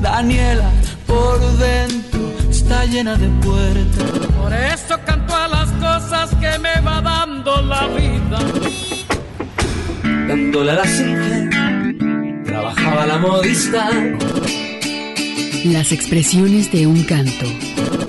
Daniela, por dentro está llena de puertas. Por eso canto a las cosas que me va dando la vida. Dándole a la psique, trabajaba la modista. Las expresiones de un canto.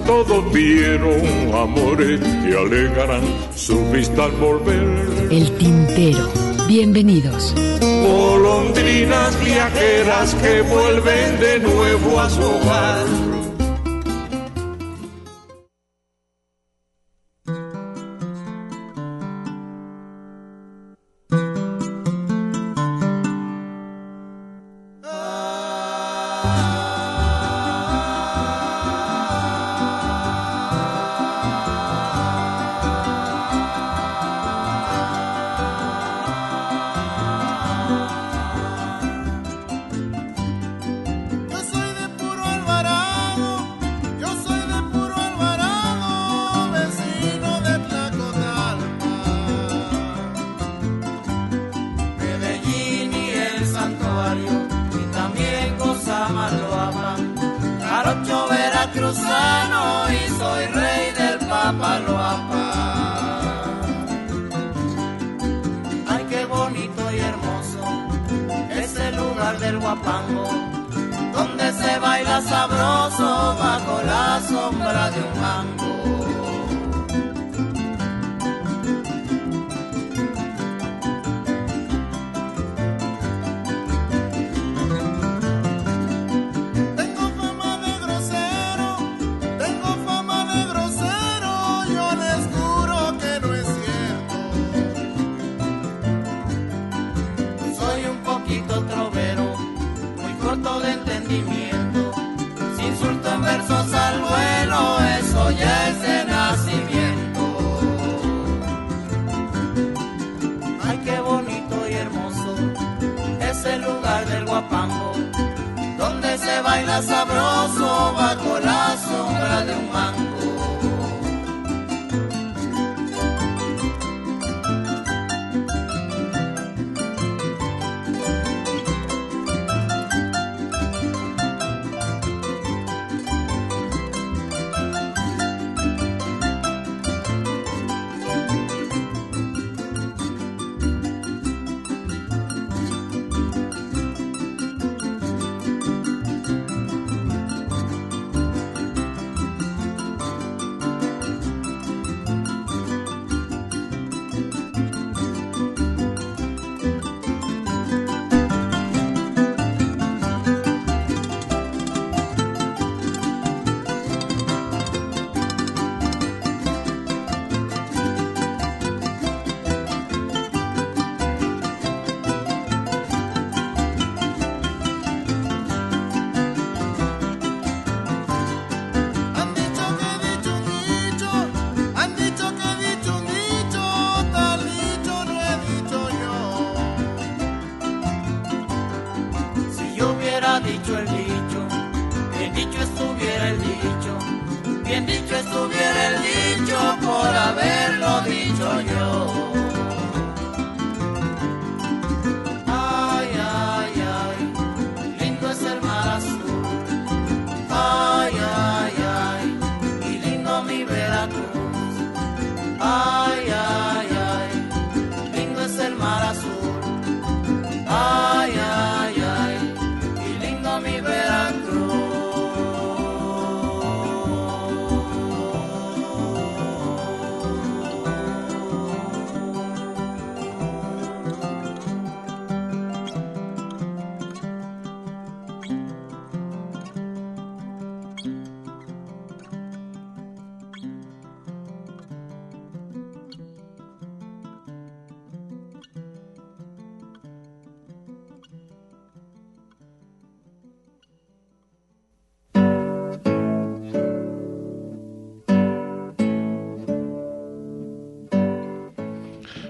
Todos vieron amores que alegarán su vista al volver. El tintero. Bienvenidos. Golondrinas viajeras que vuelven de nuevo a su hogar.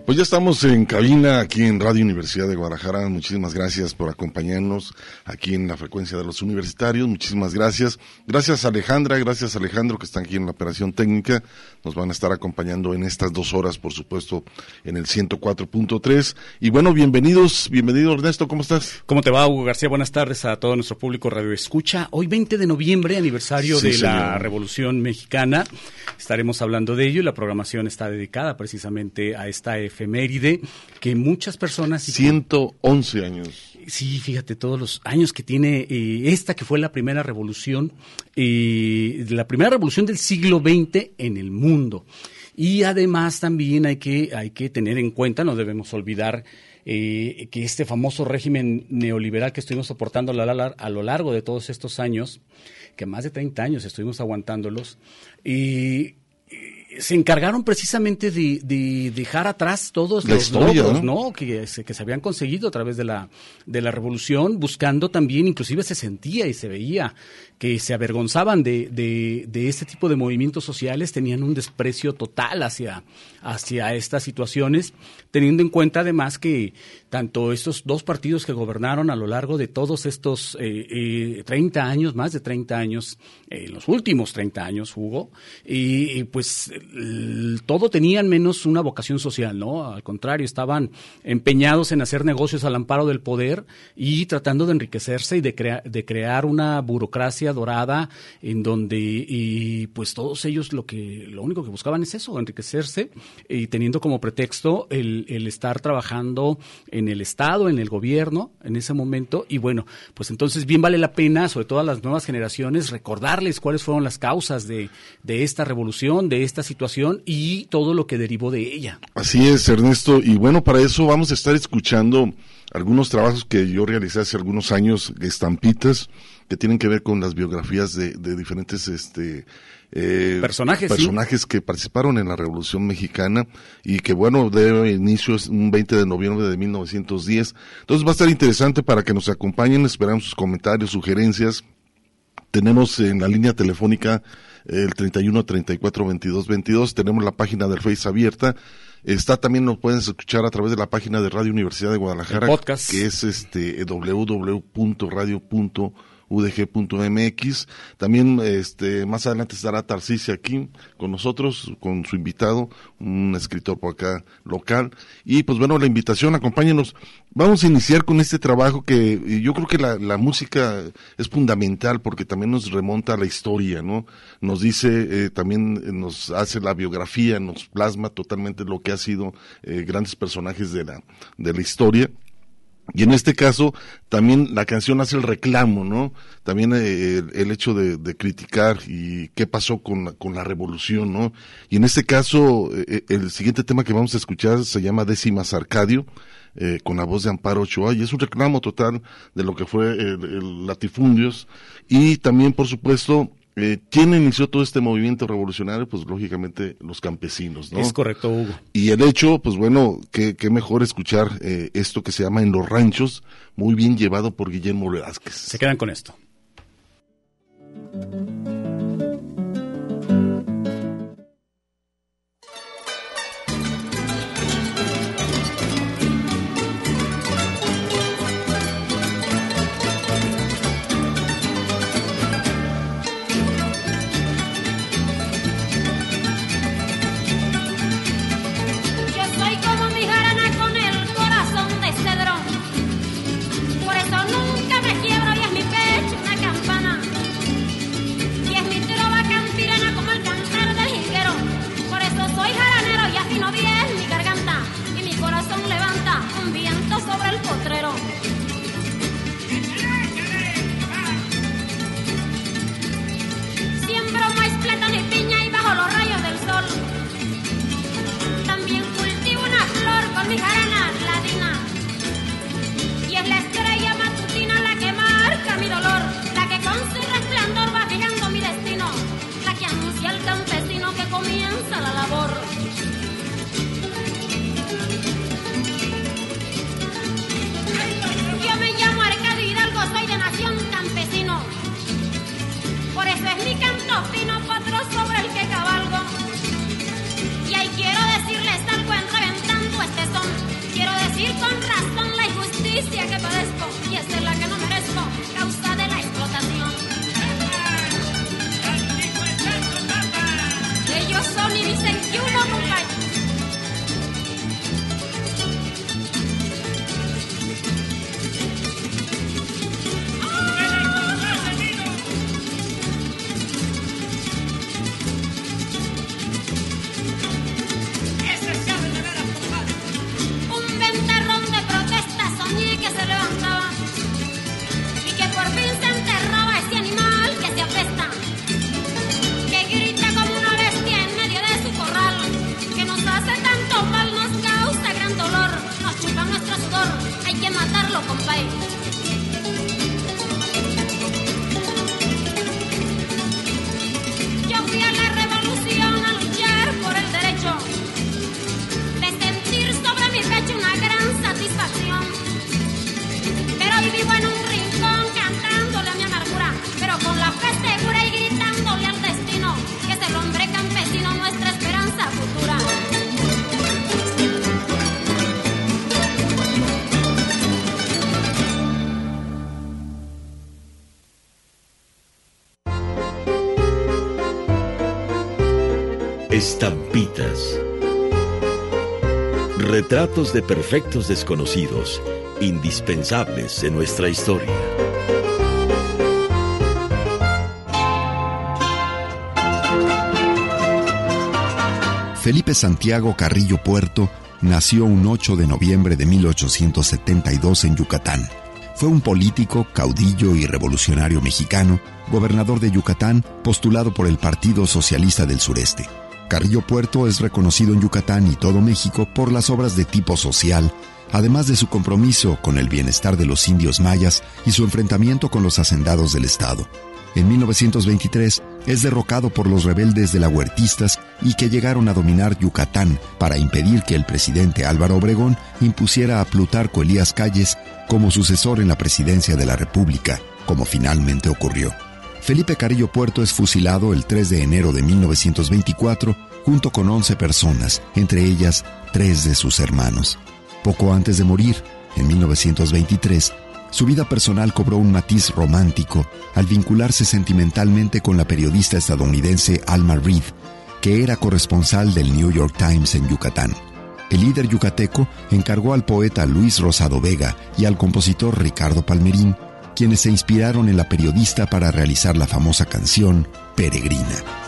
Pues ya estamos en cabina aquí en Radio Universidad de Guadalajara. Muchísimas gracias por acompañarnos aquí en la frecuencia de los universitarios. Muchísimas gracias. Gracias Alejandra, gracias Alejandro que están aquí en la operación técnica. Nos van a estar acompañando en estas dos horas, por supuesto, en el 104.3. Y bueno, bienvenidos, bienvenido Ernesto, ¿cómo estás? ¿Cómo te va, Hugo García? Buenas tardes a todo nuestro público Radio Escucha. Hoy 20 de noviembre, aniversario de la Revolución Mexicana. Estaremos hablando de ello y la programación está dedicada precisamente a esta efeméride que muchas personas... 111 años. Sí, fíjate, todos los años que tiene eh, esta que fue la primera revolución, eh, la primera revolución del siglo XX en el mundo. Y además también hay que, hay que tener en cuenta, no debemos olvidar eh, que este famoso régimen neoliberal que estuvimos soportando a lo largo de todos estos años, que más de 30 años estuvimos aguantándolos, y se encargaron precisamente de, dejar atrás todos los logros ¿no? Que, se, que se habían conseguido a través de la, de la revolución, buscando también, inclusive se sentía y se veía que se avergonzaban de, de, de, este tipo de movimientos sociales, tenían un desprecio total hacia, hacia estas situaciones, teniendo en cuenta además que tanto estos dos partidos que gobernaron a lo largo de todos estos eh, 30 eh, años, más de 30 años, en eh, los últimos 30 años, Hugo, y, pues todo tenían menos una vocación social, ¿no? Al contrario, estaban empeñados en hacer negocios al amparo del poder y tratando de enriquecerse y de, de crear una burocracia dorada en donde y pues todos ellos lo que lo único que buscaban es eso, enriquecerse y teniendo como pretexto el, el estar trabajando en el Estado, en el gobierno en ese momento y bueno, pues entonces bien vale la pena, sobre todo a las nuevas generaciones, recordarles cuáles fueron las causas de, de esta revolución, de esta situación y todo lo que derivó de ella. Así es, Ernesto, y bueno, para eso vamos a estar escuchando algunos trabajos que yo realicé hace algunos años, estampitas, que tienen que ver con las biografías de, diferentes este, eh, personajes, personajes que participaron en la Revolución Mexicana y que bueno, de inicio es un 20 de noviembre de 1910. Entonces va a estar interesante para que nos acompañen, esperamos sus comentarios, sugerencias. Tenemos en la línea telefónica el 31 34 22 22, tenemos la página del Face abierta. Está también nos pueden escuchar a través de la página de Radio Universidad de Guadalajara, que es este www.radio.com udg.mx. También este, más adelante estará Tarcisia aquí con nosotros, con su invitado, un escritor por acá local. Y pues bueno, la invitación, acompáñenos. Vamos a iniciar con este trabajo que yo creo que la, la música es fundamental porque también nos remonta a la historia, ¿no? Nos dice, eh, también nos hace la biografía, nos plasma totalmente lo que ha sido eh, grandes personajes de la, de la historia y en este caso, también la canción hace el reclamo, ¿no? También eh, el, hecho de, criticar y qué pasó con la, con la revolución, ¿no? Y en este caso, eh, eh, el siguiente tema que vamos a escuchar se llama Décimas Arcadio, con la voz de Amparo Ochoa, y es un reclamo total de lo que fue el latifundios. Y también, por supuesto, eh, ¿Quién inició todo este movimiento revolucionario? Pues lógicamente los campesinos, ¿no? Es correcto, Hugo. Y el hecho, pues bueno, qué, qué mejor escuchar eh, esto que se llama En los Ranchos, muy bien llevado por Guillermo Velázquez. Se quedan con esto. De perfectos desconocidos, indispensables en nuestra historia. Felipe Santiago Carrillo Puerto nació un 8 de noviembre de 1872 en Yucatán. Fue un político, caudillo y revolucionario mexicano, gobernador de Yucatán, postulado por el Partido Socialista del Sureste. Carrillo Puerto es reconocido en Yucatán y todo México por las obras de tipo social, además de su compromiso con el bienestar de los indios mayas y su enfrentamiento con los hacendados del Estado. En 1923 es derrocado por los rebeldes de la Huertistas y que llegaron a dominar Yucatán para impedir que el presidente Álvaro Obregón impusiera a Plutarco Elías Calles como sucesor en la presidencia de la República, como finalmente ocurrió. Felipe Carrillo Puerto es fusilado el 3 de enero de 1924 junto con 11 personas, entre ellas tres de sus hermanos. Poco antes de morir, en 1923, su vida personal cobró un matiz romántico al vincularse sentimentalmente con la periodista estadounidense Alma Reed, que era corresponsal del New York Times en Yucatán. El líder yucateco encargó al poeta Luis Rosado Vega y al compositor Ricardo Palmerín, quienes se inspiraron en la periodista para realizar la famosa canción Peregrina.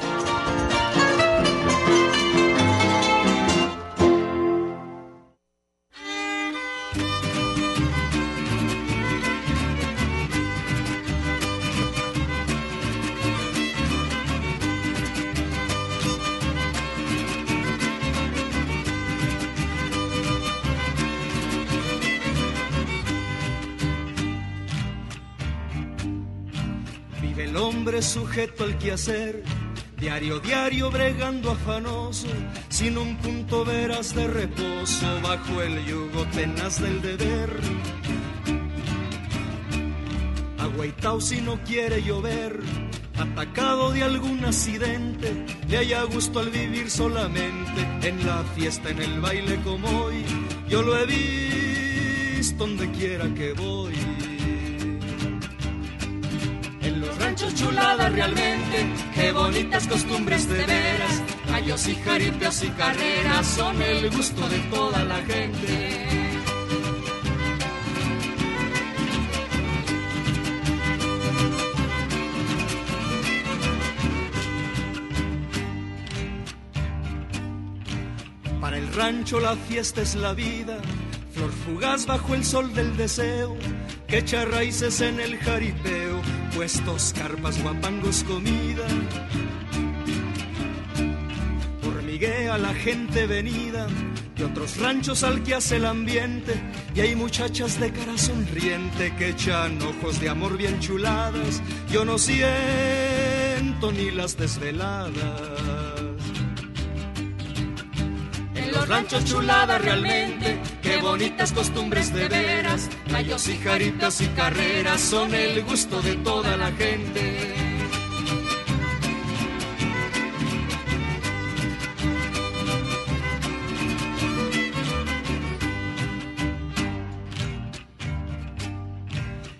Sujeto al quehacer, diario, diario bregando afanoso, sin un punto veras de reposo, bajo el yugo tenaz del deber. Agüitao si no quiere llover, atacado de algún accidente, le haya gusto al vivir solamente, en la fiesta, en el baile como hoy, yo lo he visto donde quiera que voy. Chuladas realmente, qué bonitas costumbres de veras. Gallos y jaripeos y carreras son el gusto de toda la gente. Para el rancho la fiesta es la vida, flor fugaz bajo el sol del deseo, que echa raíces en el jaripeo, puestos carpas, guapangos, comida. Hormiguea la gente venida de otros ranchos al que hace el ambiente, y hay muchachas de cara sonriente que echan ojos de amor bien chuladas. Yo no siento ni las desveladas. Los ranchos chuladas realmente, qué bonitas costumbres de veras. Gallos y jaritas y carreras son el gusto de toda la gente.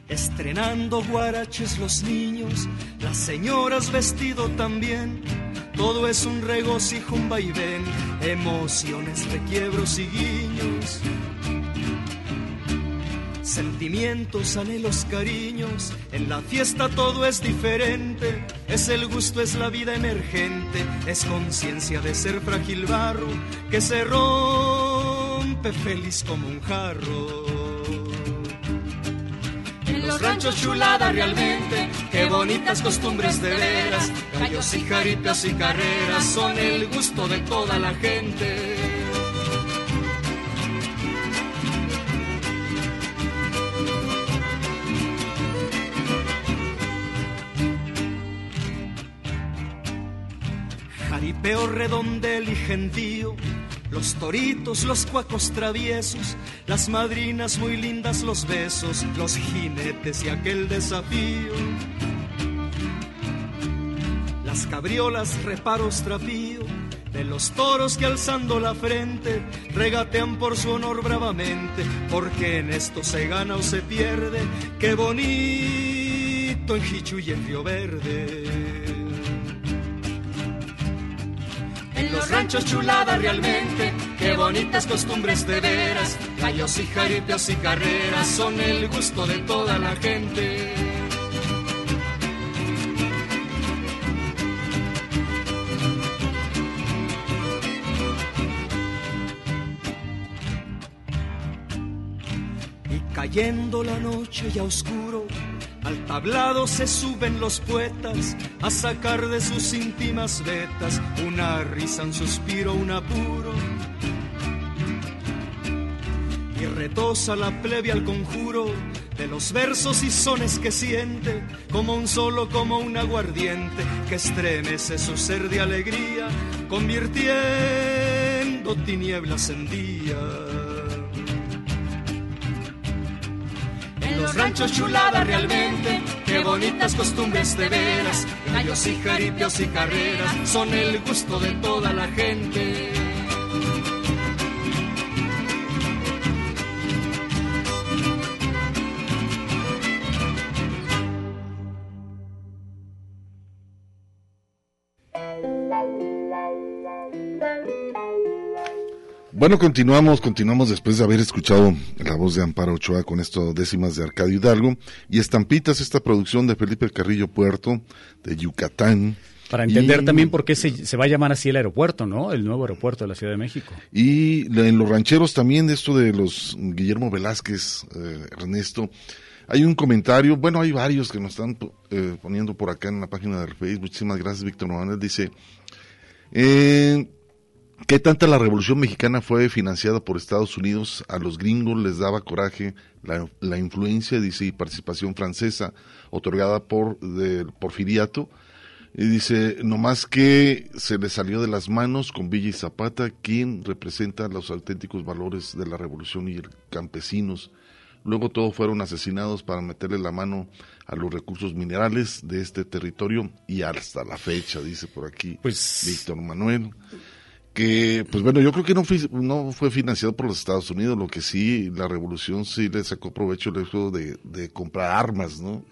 Estrenando guaraches los niños, las señoras vestido también. Todo es un regocijo, un vaivén, emociones, requiebros y guiños. Sentimientos, anhelos, cariños, en la fiesta todo es diferente. Es el gusto, es la vida emergente, es conciencia de ser frágil barro que se rompe feliz como un jarro los ranchos chulada realmente, qué bonitas costumbres de veras, gallos y jaripeos y carreras son el gusto de toda la gente. Jaripeo redondel y gentío los toritos, los cuacos traviesos, las madrinas muy lindas, los besos, los jinetes y aquel desafío. Las cabriolas, reparos, trapío, de los toros que alzando la frente regatean por su honor bravamente, porque en esto se gana o se pierde, qué bonito en Jichu y en Río Verde los ranchos chulada realmente, qué bonitas costumbres de veras, gallos y jaripeos y carreras son el gusto de toda la gente. Y cayendo la noche ya oscuro, al tablado se suben los poetas a sacar de sus íntimas vetas una risa, un suspiro, un apuro. Y retosa la plebe al conjuro de los versos y sones que siente, como un solo, como un aguardiente que estremece su ser de alegría, convirtiendo tinieblas en día. Los ranchos chulada realmente, qué bonitas costumbres de veras, gallos y jaripios y carreras son el gusto de toda la gente. Bueno, continuamos, continuamos después de haber escuchado la voz de Amparo Ochoa con esto décimas de Arcadio Hidalgo y Estampitas, esta producción de Felipe Carrillo Puerto de Yucatán. Para entender también por qué se, va a llamar así el aeropuerto, ¿no? El nuevo aeropuerto de la Ciudad de México. Y en los rancheros también de esto de los Guillermo Velázquez, eh, Ernesto, hay un comentario, bueno, hay varios que nos están eh, poniendo por acá en la página del Facebook. Muchísimas gracias, Víctor Morales. Dice, eh, ¿Qué tanta la Revolución Mexicana fue financiada por Estados Unidos? A los gringos les daba coraje la, influencia, dice, y participación francesa otorgada por del Porfiriato. Y dice, nomás que se le salió de las manos con Villa y Zapata, quien representa los auténticos valores de la revolución y campesinos. Luego todos fueron asesinados para meterle la mano a los recursos minerales de este territorio y hasta la fecha, dice por aquí pues, Víctor Manuel que, pues bueno, yo creo que no fue, no fue financiado por los Estados Unidos, lo que sí, la revolución sí le sacó provecho el hecho de, de comprar armas, ¿no?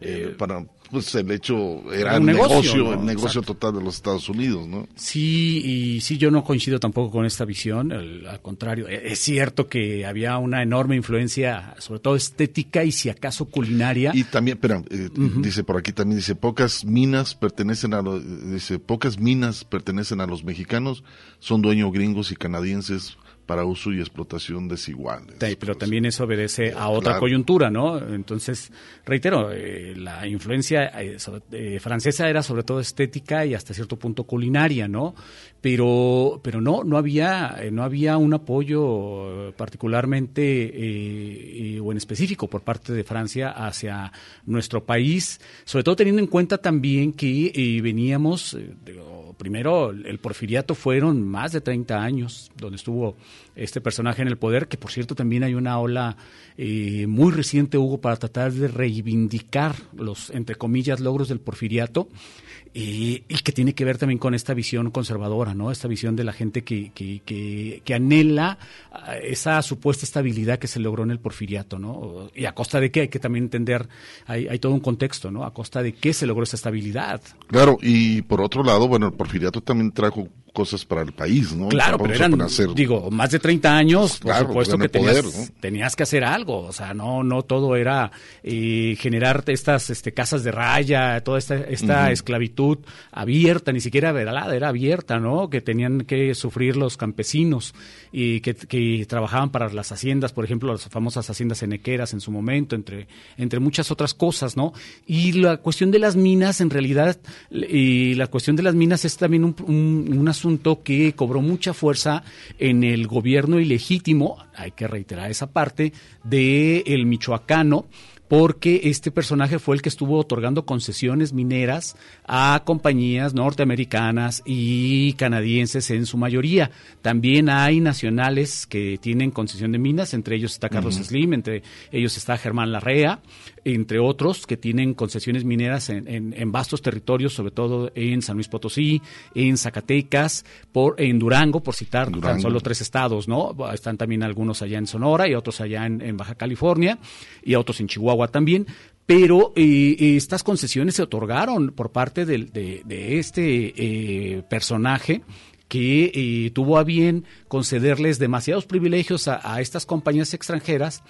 Eh, eh, para, pues el hecho era un negocio, el negocio total de los Estados Unidos, ¿no? Sí, y sí, yo no coincido tampoco con esta visión, al contrario, e, es cierto que había una enorme influencia, sobre todo estética y si acaso culinaria. Y también, espera, eh, dice por aquí también, dice, pocas minas pertenecen a los, dice, pocas minas pertenecen a los mexicanos, son dueños gringos y canadienses, para uso y explotación desiguales. pero también eso obedece a otra coyuntura, ¿no? Entonces, reitero, eh, la influencia eh, eh, francesa era sobre todo estética y hasta cierto punto culinaria, ¿no? Pero, pero no, no había, no había un apoyo particularmente o en específico por parte de Francia hacia nuestro país, sobre todo teniendo en cuenta también que veníamos, primero, el porfiriato fueron más de 30 años, donde estuvo este personaje en el poder, que por cierto también hay una ola eh, muy reciente, Hugo, para tratar de reivindicar los, entre comillas, logros del porfiriato y, y, que tiene que ver también con esta visión conservadora, ¿no? Esta visión de la gente que, que, que, que, anhela esa supuesta estabilidad que se logró en el porfiriato, ¿no? Y a costa de qué, hay que también entender, hay, hay todo un contexto, ¿no? A costa de qué se logró esa estabilidad. Claro, y por otro lado, bueno, el porfiriato también trajo cosas para el país, ¿no? Claro, pero eran, digo, más de 30 años, por claro, supuesto que tenías, poder, ¿no? tenías, que hacer algo, o sea, no no todo era eh, generar estas este, casas de raya, toda esta, esta uh -huh. esclavitud abierta, ni siquiera velada, era abierta, ¿no? Que tenían que sufrir los campesinos y que, que, trabajaban para las haciendas, por ejemplo, las famosas haciendas enequeras en su momento, entre, entre muchas otras cosas, ¿no? Y la cuestión de las minas, en realidad, y la cuestión de las minas es también un, un, un asunto que cobró mucha fuerza en el gobierno ilegítimo, hay que reiterar esa parte, de el michoacano, porque este personaje fue el que estuvo otorgando concesiones mineras a compañías norteamericanas y canadienses en su mayoría. También hay nacionales que tienen concesión de minas, entre ellos está Carlos uh -huh. Slim, entre ellos está Germán Larrea, entre otros que tienen concesiones mineras en, en, en, vastos territorios, sobre todo en San Luis Potosí, en Zacatecas, por, en Durango, por citar Durango. tan solo tres estados, ¿no? Están también algunos allá en Sonora y otros allá en, en Baja California y otros en Chihuahua también, pero eh, estas concesiones se otorgaron por parte de, de, de este eh, personaje que eh, tuvo a bien concederles demasiados privilegios a, a, estas compañías extranjeras,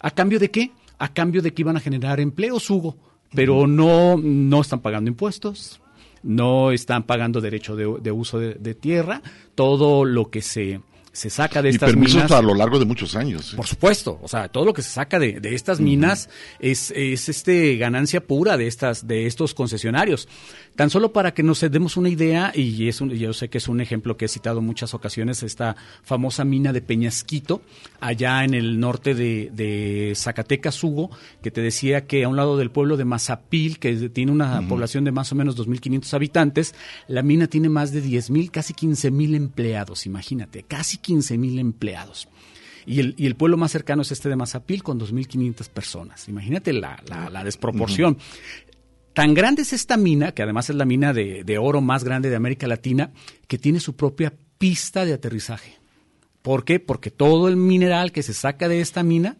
¿a cambio de qué? A cambio de que iban a generar empleos, Hugo, pero no, no están pagando impuestos, no están pagando derecho de, de uso de, de, tierra, todo lo que se se saca de estas y permisos minas. a lo largo de muchos años. Por supuesto, o sea, todo lo que se saca de, de estas uh -huh. minas es, es este ganancia pura de estas, de estos concesionarios. Tan solo para que nos demos una idea, y es un, yo sé que es un ejemplo que he citado en muchas ocasiones, esta famosa mina de Peñasquito, allá en el norte de, de Zacatecas, Hugo, que te decía que a un lado del pueblo de Mazapil, que tiene una uh -huh. población de más o menos 2.500 habitantes, la mina tiene más de 10.000, casi 15.000 empleados, imagínate, casi 15 mil empleados. Y el, y el, pueblo más cercano es este de Mazapil con 2.500 personas. Imagínate la, la, la desproporción. Uh -huh. Tan grande es esta mina, que además es la mina de, de, oro más grande de América Latina, que tiene su propia pista de aterrizaje. ¿Por qué? Porque todo el mineral que se saca de esta mina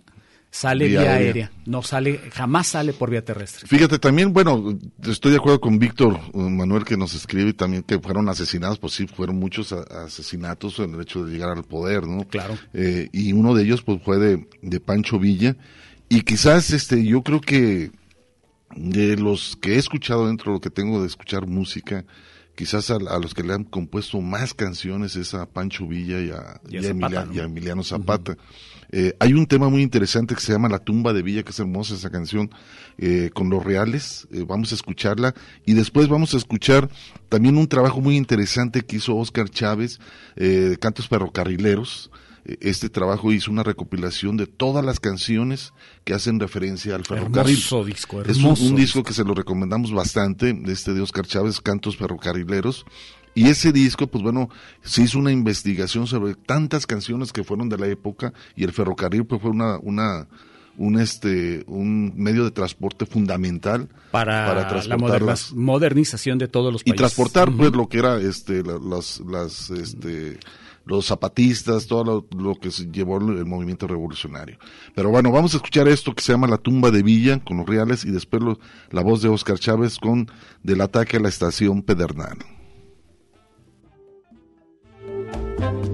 sale vía, vía aérea. aérea. no sale, jamás sale por vía terrestre. Fíjate, también, bueno, estoy de acuerdo con Víctor Manuel que nos escribe también que fueron asesinados, pues sí, fueron muchos asesinatos en el hecho de llegar al poder, ¿no? Claro. Eh, y uno de ellos, pues fue de, de Pancho Villa, y quizás, este, yo creo que de los que he escuchado dentro de lo que tengo de escuchar música, quizás a, a, los que le han compuesto más canciones es a Pancho Villa y a, y a, y a, Zapata, Emilia, ¿no? y a Emiliano Zapata. Uh -huh. Eh, hay un tema muy interesante que se llama La tumba de Villa, que es hermosa esa canción, eh, con los reales, eh, vamos a escucharla, y después vamos a escuchar también un trabajo muy interesante que hizo Oscar Chávez, de Cantos Ferrocarrileros, este trabajo hizo una recopilación de todas las canciones que hacen referencia al ferrocarril. Hermoso disco, hermoso es un, un disco que se lo recomendamos bastante, de este de Oscar Chávez, Cantos Ferrocarrileros. Y ese disco, pues bueno, se hizo una investigación sobre tantas canciones que fueron de la época y el ferrocarril pues fue una, una, un este un medio de transporte fundamental para, para la moderna, modernización de todos los países y transportar uh -huh. pues lo que era este las las este los zapatistas, todo lo, lo, que se llevó el movimiento revolucionario. Pero bueno, vamos a escuchar esto que se llama La tumba de Villa con los reales y después lo, la voz de Oscar Chávez con Del ataque a la estación Pedernal. thank you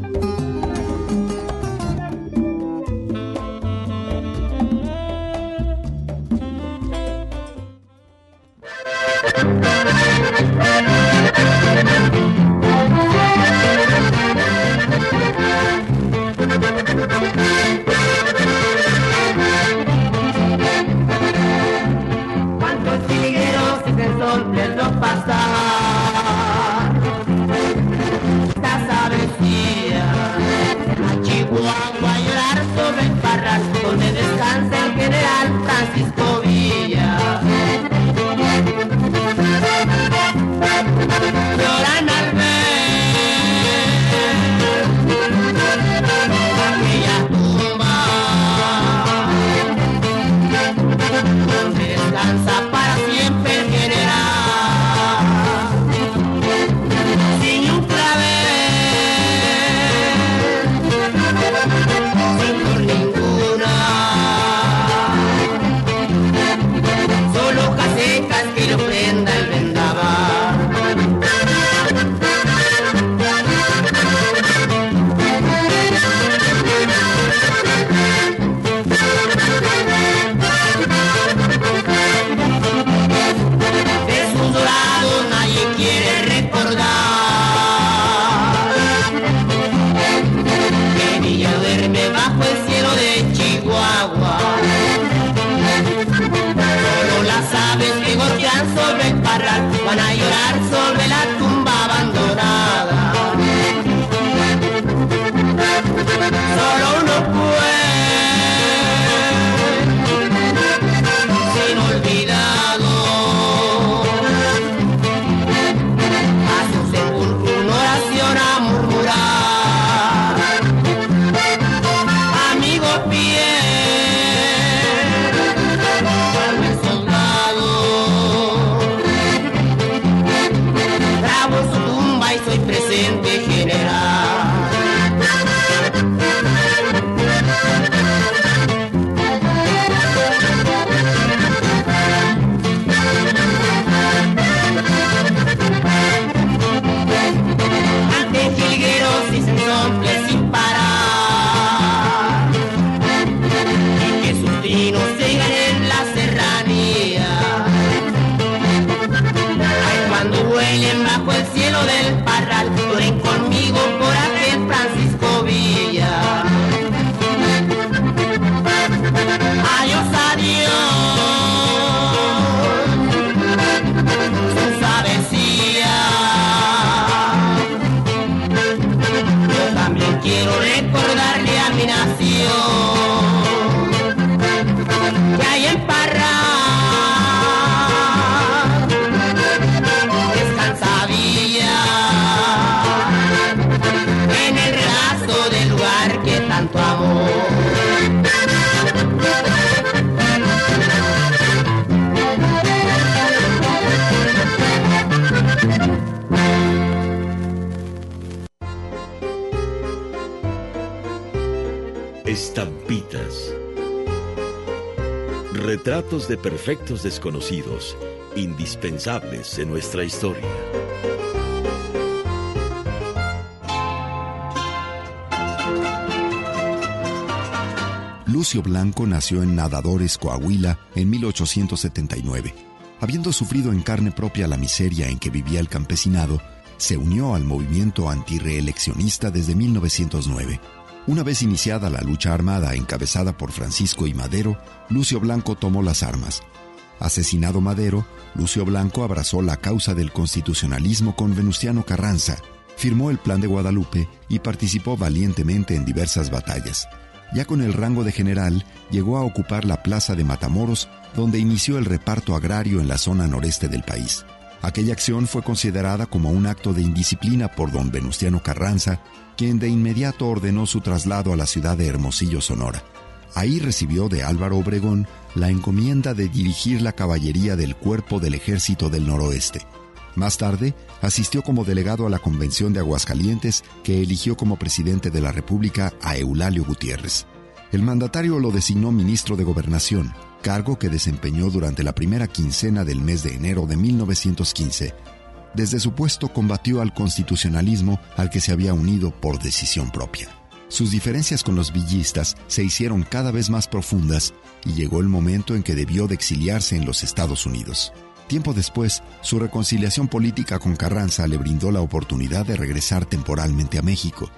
desconocidos, indispensables en nuestra historia. Lucio Blanco nació en Nadadores, Coahuila, en 1879. Habiendo sufrido en carne propia la miseria en que vivía el campesinado, se unió al movimiento antireeleccionista desde 1909. Una vez iniciada la lucha armada encabezada por Francisco y Madero, Lucio Blanco tomó las armas. Asesinado Madero, Lucio Blanco abrazó la causa del constitucionalismo con Venustiano Carranza, firmó el Plan de Guadalupe y participó valientemente en diversas batallas. Ya con el rango de general, llegó a ocupar la plaza de Matamoros, donde inició el reparto agrario en la zona noreste del país. Aquella acción fue considerada como un acto de indisciplina por don Venustiano Carranza, quien de inmediato ordenó su traslado a la ciudad de Hermosillo, Sonora. Ahí recibió de Álvaro Obregón la encomienda de dirigir la caballería del Cuerpo del Ejército del Noroeste. Más tarde, asistió como delegado a la Convención de Aguascalientes, que eligió como presidente de la República a Eulalio Gutiérrez. El mandatario lo designó ministro de Gobernación, cargo que desempeñó durante la primera quincena del mes de enero de 1915 desde su puesto combatió al constitucionalismo al que se había unido por decisión propia. Sus diferencias con los villistas se hicieron cada vez más profundas y llegó el momento en que debió de exiliarse en los Estados Unidos. Tiempo después, su reconciliación política con Carranza le brindó la oportunidad de regresar temporalmente a México,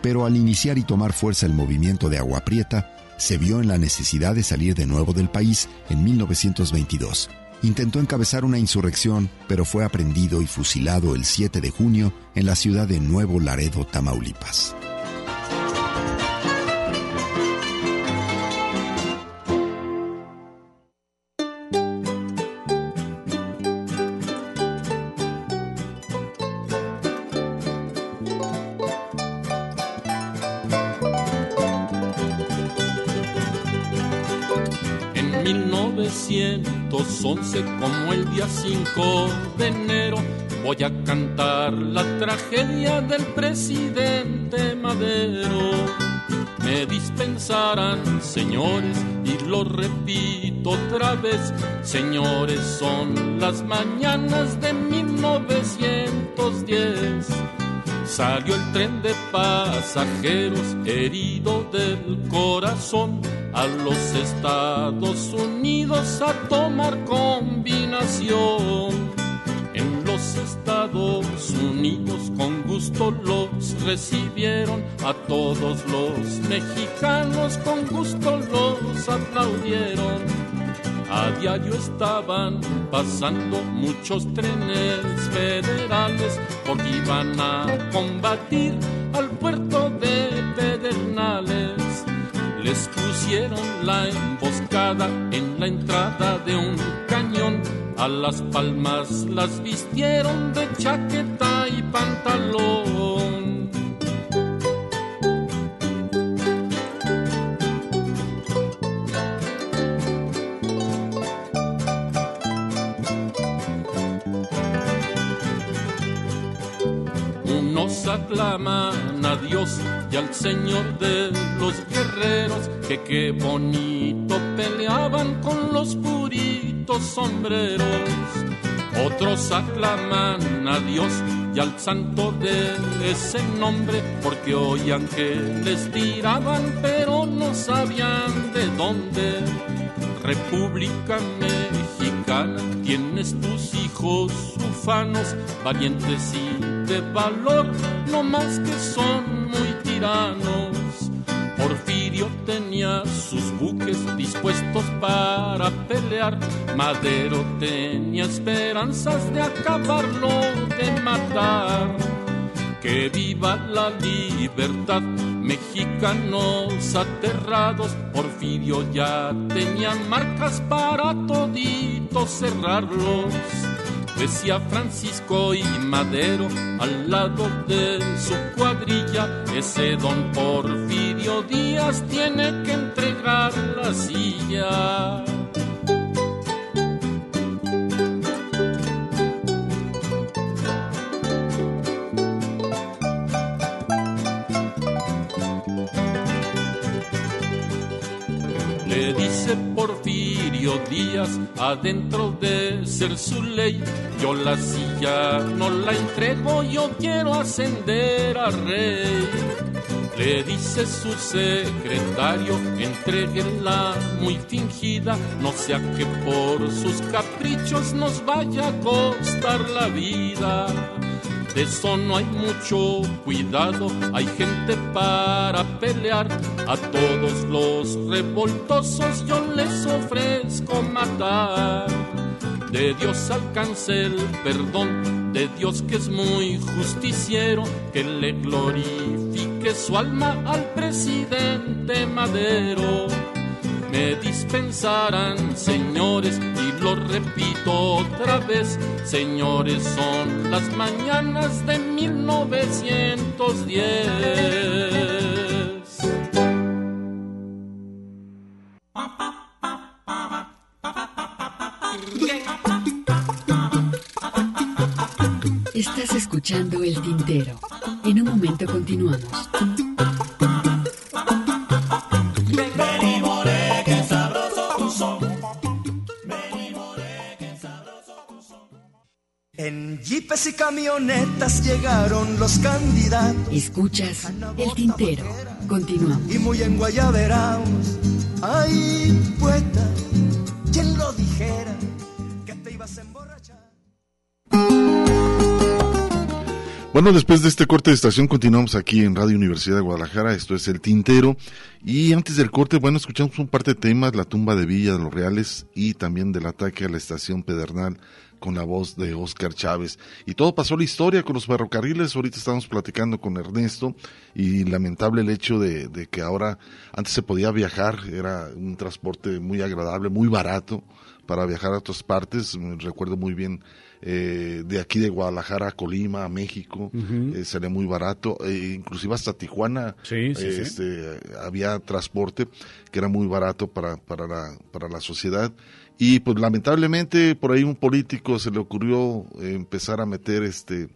pero al iniciar y tomar fuerza el movimiento de Agua Prieta, se vio en la necesidad de salir de nuevo del país en 1922 intentó encabezar una insurrección, pero fue aprendido y fusilado el 7 de junio en la ciudad de Nuevo Laredo, Tamaulipas. 1911, como el día 5 de enero, voy a cantar la tragedia del presidente Madero. Me dispensarán, señores, y lo repito otra vez, señores, son las mañanas de 1910. Salió el tren de pasajeros herido del corazón a los Estados Unidos tomar combinación. En los Estados Unidos con gusto los recibieron, a todos los mexicanos con gusto los aplaudieron. A diario estaban pasando muchos trenes federales porque iban a combatir al puerto de Pedernales les pusieron la emboscada en la entrada de un cañón. A las palmas las vistieron de chaqueta y pantalón. Unos aclaman a Dios y al Señor de los guerreros que qué bonito peleaban con los puritos sombreros. Otros aclaman a Dios y al santo de ese nombre porque oían que les tiraban pero no sabían de dónde. República Mexicana, tienes tus hijos ufanos, valientes y de valor, no más que son muy tiranos. Porfirio tenía sus buques dispuestos para pelear. Madero tenía esperanzas de acabarlo, de matar. Que viva la libertad, mexicanos aterrados. Porfirio ya tenía marcas para toditos cerrarlos decía Francisco y Madero al lado de su cuadrilla, ese don Porfirio Díaz tiene que entregar la silla. Le dice dice Porfirio Díaz, adentro de ser su ley, yo la silla no la entrego, yo quiero ascender a rey. Le dice su secretario, entreguenla muy fingida, no sea que por sus caprichos nos vaya a costar la vida. De eso no hay mucho cuidado, hay gente para pelear. A todos los revoltosos yo les ofrezco matar. De Dios alcance el perdón, de Dios que es muy justiciero, que le glorifique su alma al presidente Madero. Me dispensarán, señores, y lo repito otra vez, señores, son las mañanas de 1910. Estás escuchando El Tintero. En un momento continuamos. En jeepes y camionetas llegaron los candidatos. Escuchas El Tintero. Continuamos. Y muy en guayaberaos. Ay, poeta, ¿quién lo dijera? Bueno, después de este corte de estación continuamos aquí en Radio Universidad de Guadalajara, esto es El Tintero, y antes del corte, bueno, escuchamos un par de temas, la tumba de Villa de los Reales y también del ataque a la estación Pedernal con la voz de Oscar Chávez. Y todo pasó la historia con los ferrocarriles, ahorita estamos platicando con Ernesto y lamentable el hecho de, de que ahora, antes se podía viajar, era un transporte muy agradable, muy barato para viajar a otras partes, recuerdo muy bien eh, de aquí de Guadalajara a Colima, a México, Ujú. eh, salía muy barato, eh, inclusive hasta Tijuana Sí, sí, sí. este, había transporte que era muy barato para, para, la, para la sociedad. Y pues lamentablemente por ahí un político se le ocurrió empezar a meter este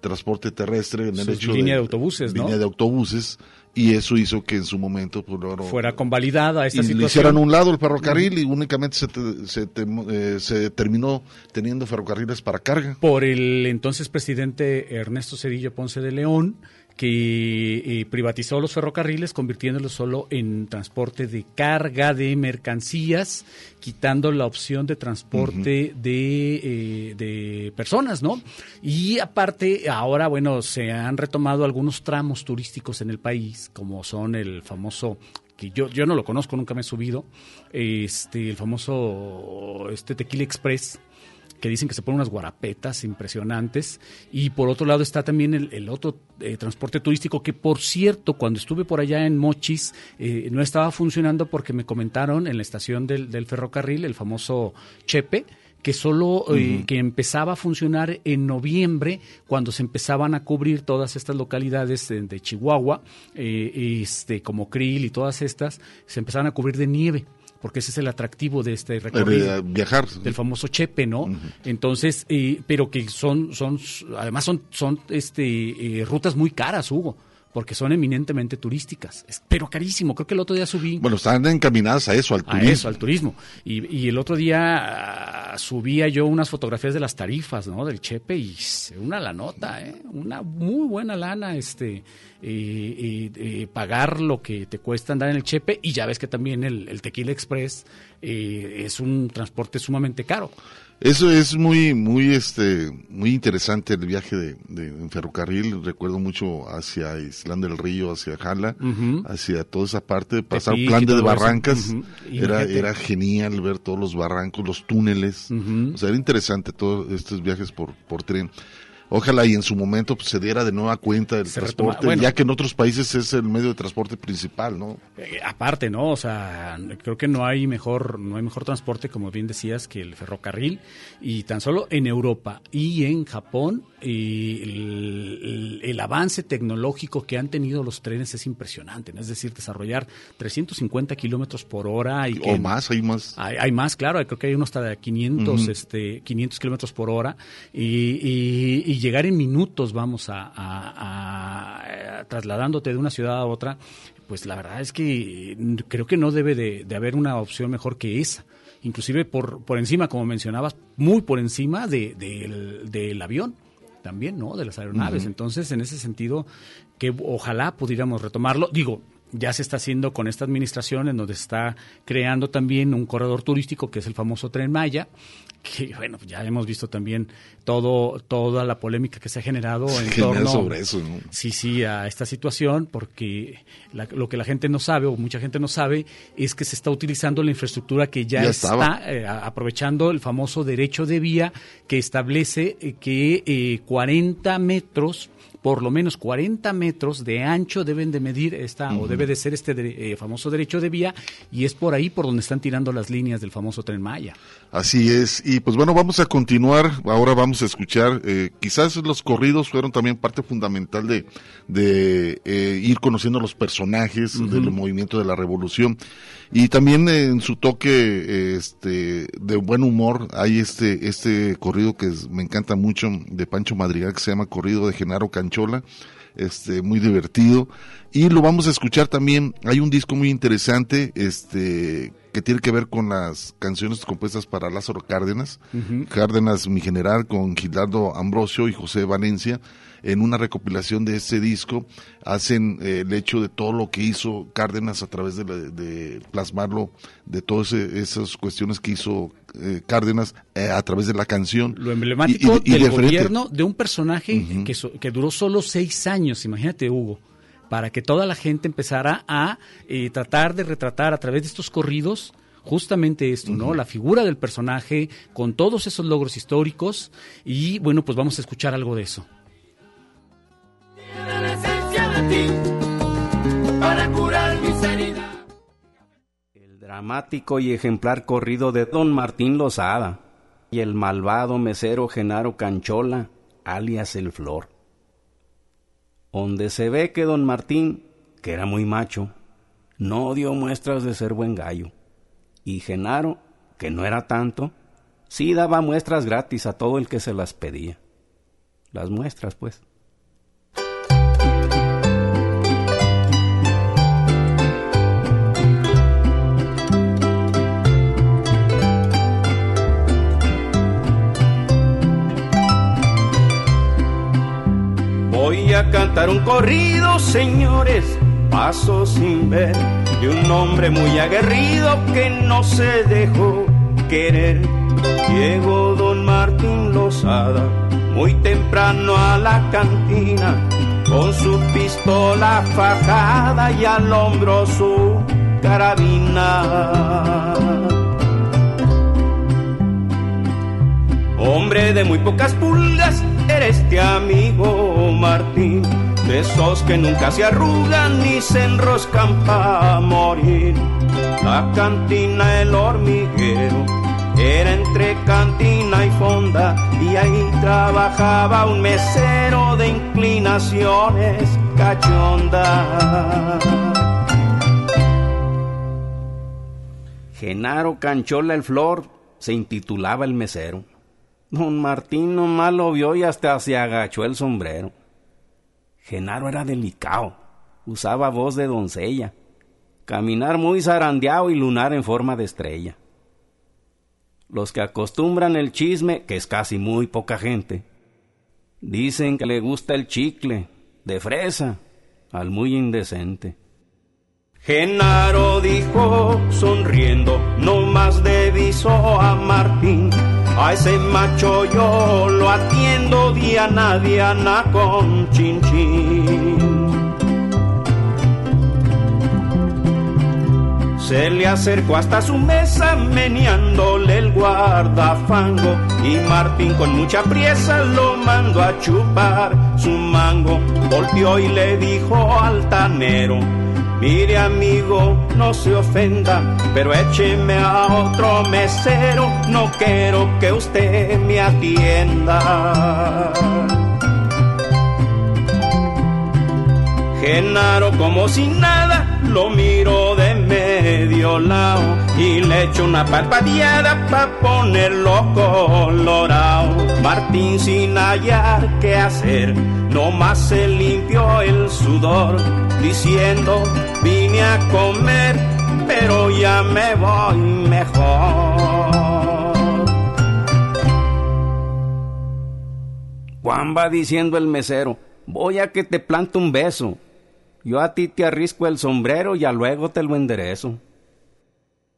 transporte terrestre en el hecho línea de autobuses, ¿no? línea de autobuses y eso hizo que en su momento pues Fuera convalidada esta y le situación. hicieran a un lado el ferrocarril y únicamente se, te- se, te- eh, se terminó teniendo ferrocarriles para carga. por el entonces presidente Ernesto Cedillo Ponce de León, que eh, privatizó los ferrocarriles, convirtiéndolos solo en transporte de carga de mercancías, quitando la opción de transporte de, eh, de personas, ¿no? Y aparte, ahora, bueno, se han retomado algunos tramos turísticos en el país, como son el famoso que yo, yo no lo conozco, nunca me he subido, este, el famoso este Tequila Express, que dicen que se ponen unas guarapetas impresionantes. Y por otro lado está también el, el otro eh, transporte turístico, que por cierto, cuando estuve por allá en Mochis, eh, no estaba funcionando porque me comentaron en la estación del, del ferrocarril, el famoso Chepe, que solo eh, que empezaba a funcionar en noviembre cuando se empezaban a cubrir todas estas localidades de, de Chihuahua eh, este como Krill y todas estas se empezaban a cubrir de nieve porque ese es el atractivo de este recorrido viajar. del famoso Chepe, ¿no? Entonces, eh, pero que son, son, además son, son, este, eh, rutas muy caras, Hugo, porque son eminentemente turísticas, Es- pero carísimo. Creo que el otro día subí Bueno, están encaminadas a eso, al a turismo. eso, al turismo. Y, y el otro día ah, subía yo unas fotografías de las tarifas, ¿no? Del Chepe y una la nota, ¿eh? Una muy buena lana, este, eh, eh, eh, pagar lo que te cuesta andar en el Chepe y ya ves que también el, el Tequila Express eh, es un transporte sumamente caro. Eso es muy, muy, este, muy interesante el viaje de, de- en ferrocarril. Recuerdo mucho hacia Islán del Río, hacia Jala, hacia toda esa parte, pasar Tepic plan de barrancas. Era, era genial ver todos los barrancos, los túneles. O sea, era interesante todos estos viajes por, por tren. Ojalá y en su momento pues, se diera de nueva cuenta el Se transporte, bueno. ya que en otros países es el medio de transporte principal, ¿no? Eh, aparte, ¿no? O sea, creo que no hay mejor, no hay mejor transporte, como bien decías, que el ferrocarril. Y tan solo en Europa y en Japón, eh, el, el- el avance tecnológico que han tenido los trenes es impresionante. ¿no? Es decir, desarrollar 350 kilómetros por hora y que O más, hay más. hay, hay más, claro, creo que hay uno hasta de 500, Ujú. este, 500 kilómetros por hora y, y- y llegar en minutos, vamos, a, a- a- trasladándote de una ciudad a otra, pues la verdad es que creo que no debe de, de haber una opción mejor que esa. Inclusive por, por encima, como mencionabas, muy por encima de, del, del avión también, ¿no? De las aeronaves. Entonces, en ese sentido, que ojalá pudiéramos retomarlo. Digo, ya se está haciendo con esta administración en donde se está creando también un corredor turístico que es el famoso Tren Maya, que bueno, ya hemos visto también todo toda la polémica que se ha generado en torno sobre eso, ¿no? Sí, sí, a esta situación, porque la- lo que la gente no sabe, o mucha gente no sabe, es que se está utilizando la infraestructura que ya, Ya está, eh, aprovechando el famoso derecho de vía que establece eh, que eh, 40 metros, por lo menos 40 metros de ancho deben de medir esta, o debe de ser este de- eh, famoso derecho de vía, y es por ahí por donde están tirando las líneas del famoso Tren Maya. Así es. Y pues bueno, vamos a continuar. Ahora vamos a escuchar, eh, quizás los corridos fueron también parte fundamental de, de eh, ir conociendo los personajes del movimiento de la revolución. Y también en su toque este, de buen humor hay este, este corrido que es- me encanta mucho de Pancho Madrigal que se llama Corrido de Genaro Canchola este muy divertido. Y lo vamos a escuchar también. Hay un disco muy interesante este que tiene que ver con las canciones compuestas para Lázaro Cárdenas. Cárdenas mi general con Gilardo Ambrosio y José Valencia en una recopilación de este disco hacen eh, el hecho de todo lo que hizo Cárdenas a través de, la- de plasmarlo de todas ese- esas cuestiones que hizo eh, Cárdenas eh, a través de la canción Lo emblemático Y- y- y del de gobierno de un personaje que, so- que duró solo seis años, imagínate Hugo, para que toda la gente empezara a eh, tratar de retratar a través de estos corridos justamente esto, ¿no? La figura del personaje con todos esos logros históricos y bueno, pues vamos a escuchar algo de eso. Heridas. Dramático y ejemplar corrido de don Martín Lozada y el malvado mesero Genaro Canchola, alias el Flor. Donde se ve que don Martín, que era muy macho, no dio muestras de ser buen gallo. Y Genaro, que no era tanto, sí daba muestras gratis a todo el que se las pedía. Las muestras, pues. Voy a cantar un corrido, señores, paso sin ver, de un hombre muy aguerrido que no se dejó querer. Llegó don Martín Lozada muy temprano a la cantina, con su pistola fajada y al hombro su carabina. Hombre de muy pocas pulgas, eres este amigo Martín, de esos que nunca se arrugan ni se enroscan para morir. La cantina, el hormiguero, era entre cantina y fonda, y ahí trabajaba un mesero de inclinaciones cachonda. Genaro Canchola el Flor se intitulaba el mesero. Don Martín nomás lo vio y hasta se agachó el sombrero. Genaro era delicado, usaba voz de doncella, caminar muy zarandeado y lunar en forma de estrella. Los que acostumbran el chisme, que es casi muy poca gente, dicen que le gusta el chicle, de fresa, al muy indecente. Genaro dijo sonriendo, no más devisó a Martín. A ese macho yo lo atiendo diana diana con chin chin. Se le acercó hasta su mesa meneándole el guardafango y Martín con mucha priesa lo mandó a chupar su mango. Volteó y le dijo altanero, mire amigo, no se ofenda, pero écheme a otro mesero, no quiero que usted me atienda. Genaro como si nada lo miro de medio lado y le echo una parpadeada pa' ponerlo colorado. Martín sin hallar qué hacer, nomás se limpió el sudor diciendo vine a comer pero ya me voy mejor. Juan va diciendo el mesero, voy a que te plante un beso. Yo a ti te arrisco el sombrero y a luego te lo enderezo.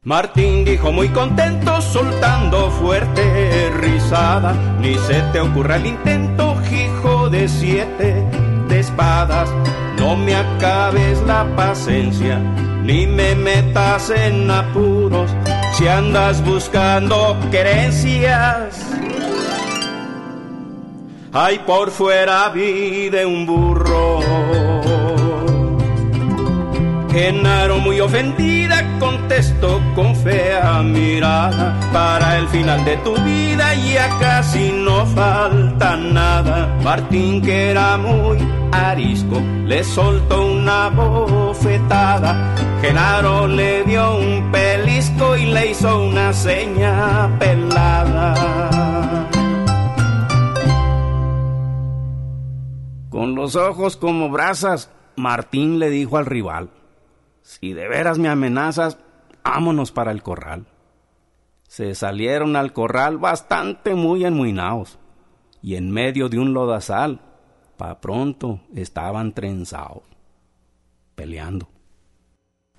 Martín dijo muy contento, soltando fuerte risada. Ni se te ocurra el intento, hijo de siete de espadas. No me acabes la paciencia, ni me metas en apuros. Si andas buscando querencias, ay, por fuera vive un burro. Genaro muy ofendida contestó con fea mirada Para el final de tu vida ya casi no falta nada. Martín que era muy arisco le soltó una bofetada. Genaro le dio un pelisco y le hizo una seña pelada. Con los ojos como brasas, Martín le dijo al rival si de veras me amenazas, vámonos para el corral. Se salieron al corral bastante muy enmuinaos, y en medio de un lodazal, pa' pronto estaban trenzados, peleando.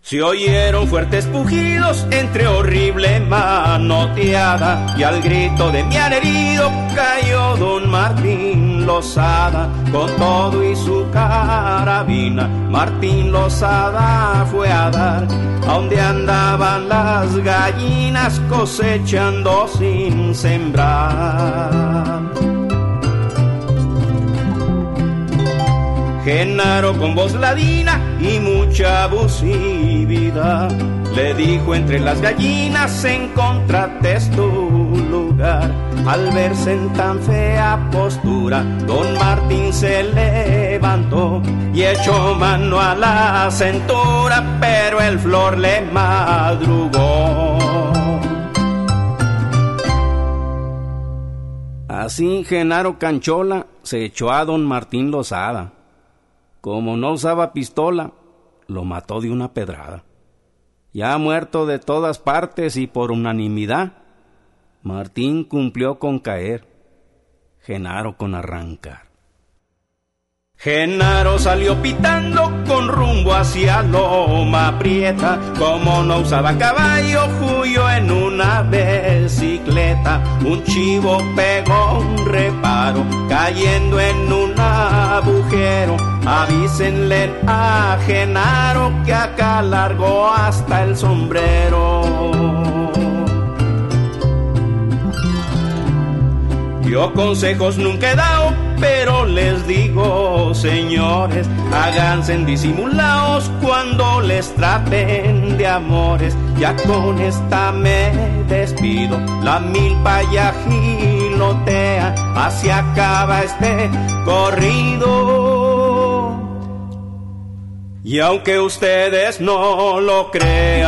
Se oyeron fuertes pujidos entre horrible manoteada y al grito de mi herido cayó don Martín Lozada con todo y su carabina. Martín Lozada fue a dar a donde andaban las gallinas cosechando sin sembrar. Genaro con voz ladina y mucha abusividad le dijo entre las gallinas encontrate tu lugar. Al verse en tan fea postura, don Martín se levantó y echó mano a la cintura, pero el flor le madrugó. Así Genaro Canchola se echó a don Martín Lozada como no usaba pistola, lo mató de una pedrada. Ya muerto de todas partes y por unanimidad, Martín cumplió con caer, Genaro con arrancar. Genaro salió pitando con rumbo hacia Loma Prieta. Como no usaba caballo, huyó en una bicicleta. Un chivo pegó un reparo, cayendo en un agujero. Avísenle a Genaro que acá largó hasta el sombrero. Yo consejos nunca he dado, pero les digo, señores, háganse disimulados cuando les traten de amores. Ya con esta me despido, la milpa ya gilotea, así acaba este corrido. Y aunque ustedes no lo crean,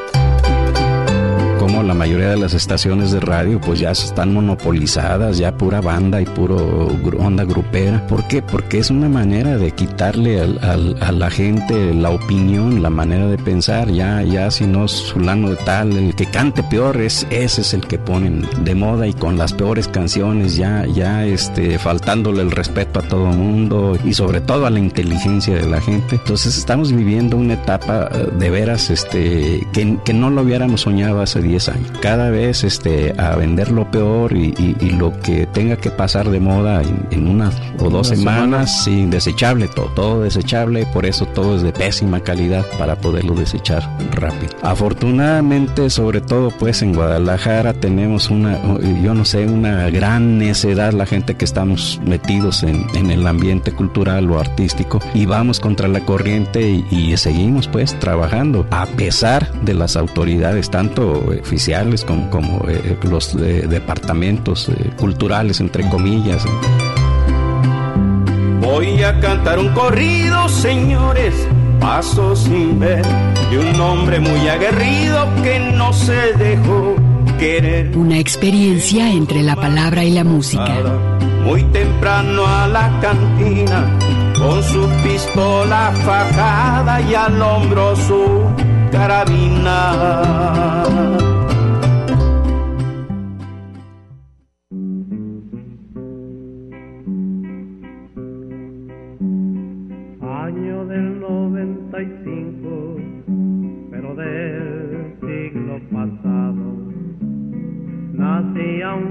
la mayoría de las estaciones de radio pues ya están monopolizadas, ya pura banda y puro onda grupera. ¿Por qué? Porque es una manera de quitarle a la gente la opinión, la manera de pensar. Ya, ya si no es fulano de tal, el que cante peor es ese es el que ponen de moda y con las peores canciones, ya, ya este, faltándole el respeto a todo mundo y sobre todo a la inteligencia de la gente. Entonces estamos viviendo una etapa eh, de veras este, que, no lo hubiéramos soñado hace 10 10 años. Cada vez este, a vender lo peor y, lo que tenga que pasar de moda en, unas o dos semanas, sin desechable, todo, todo desechable, por eso todo es de pésima calidad para poderlo desechar rápido. Afortunadamente, sobre todo pues en Guadalajara tenemos una, yo no sé, una gran necedad la gente que estamos metidos en, el ambiente cultural o artístico y vamos contra la corriente y, seguimos pues trabajando a pesar de las autoridades tanto oficiales como, como eh, los eh, departamentos eh, culturales entre comillas. Voy a cantar un corrido, señores, paso sin ver, de un hombre muy aguerrido que no se dejó querer. Una experiencia entre la palabra y la música. Muy temprano a la cantina, con su pistola fajada y al hombro su carabina.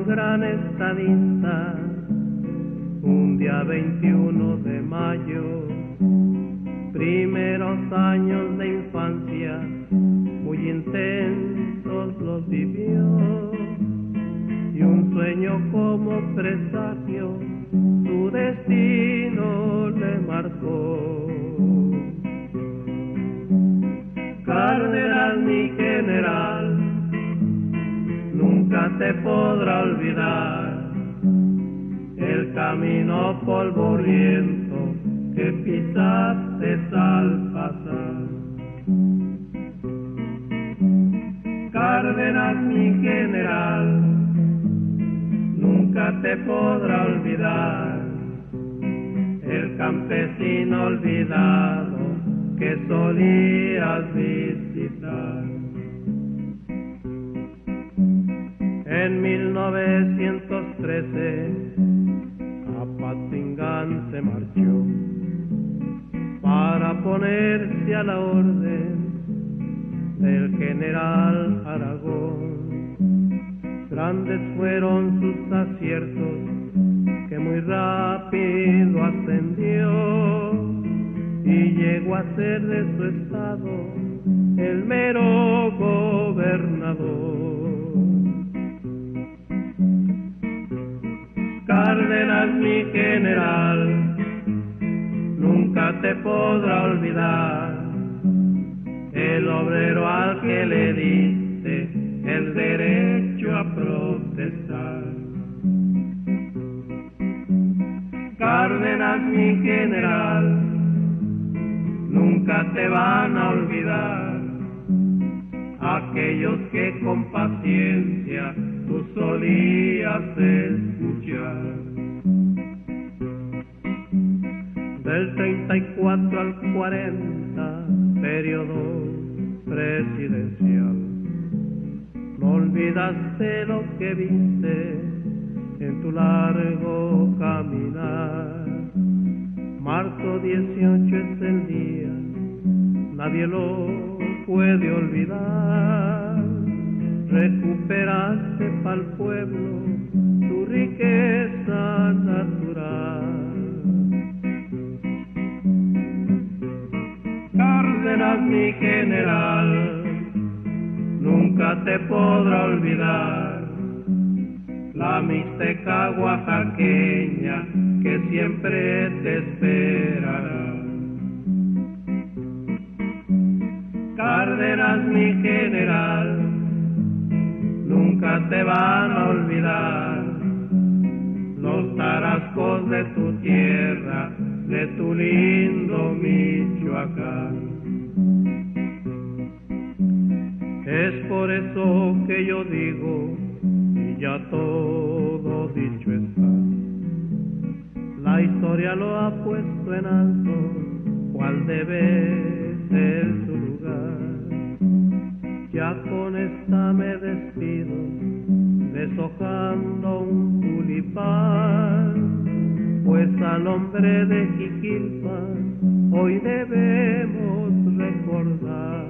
Gran estadista, un día 21 de mayo, primeros años de infancia, muy intensos los vivió, y un sueño como presagio, su destino le marcó. Nunca te podrá olvidar el camino polvoriento que pisaste al pasar. Cárdenas, mi general, nunca te podrá olvidar el campesino olvidado que solías visitar. En 1913 a Patingán se marchó para ponerse a la orden del general Aragón. Grandes fueron sus aciertos que muy rápido ascendió y llegó a ser de su estado el mero gobernador. Cárdenas, mi general, nunca te podrá olvidar el obrero al que le diste el derecho a protestar. Cárdenas, mi general, nunca te van a olvidar aquellos que con paciencia tú solías escuchar. Del 34 al 40, periodo presidencial, no olvidaste lo que viste en tu largo caminar. Marzo 18 es el día, nadie lo puede olvidar recuperaste pa'l pueblo tu riqueza natural. Cárdenas, mi general, nunca te podrá olvidar la mixteca oaxaqueña que siempre te esperará. Cárdenas, mi general, nunca te van a olvidar los tarascos de tu tierra, de tu lindo Michoacán. Es por eso que yo digo, y ya todo dicho está, la historia lo ha puesto en alto, cuál debe ser su lugar ya con esta me despido, deshojando un tulipán, pues al hombre de Jiquilpan hoy debemos recordar.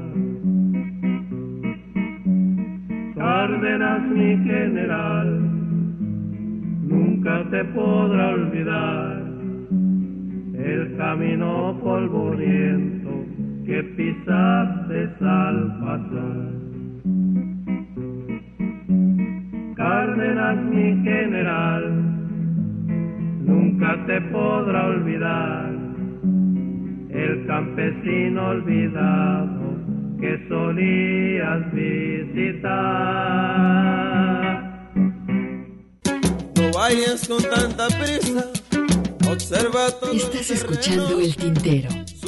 Cárdenas, mi general, nunca te podrá olvidar el camino polvoriento que pisaste al pasar. Cárdenas, mi general, nunca te podrá olvidar el campesino olvidado que solías visitar. No vayas con tanta prisa, observa todo. Estás escuchando el tintero.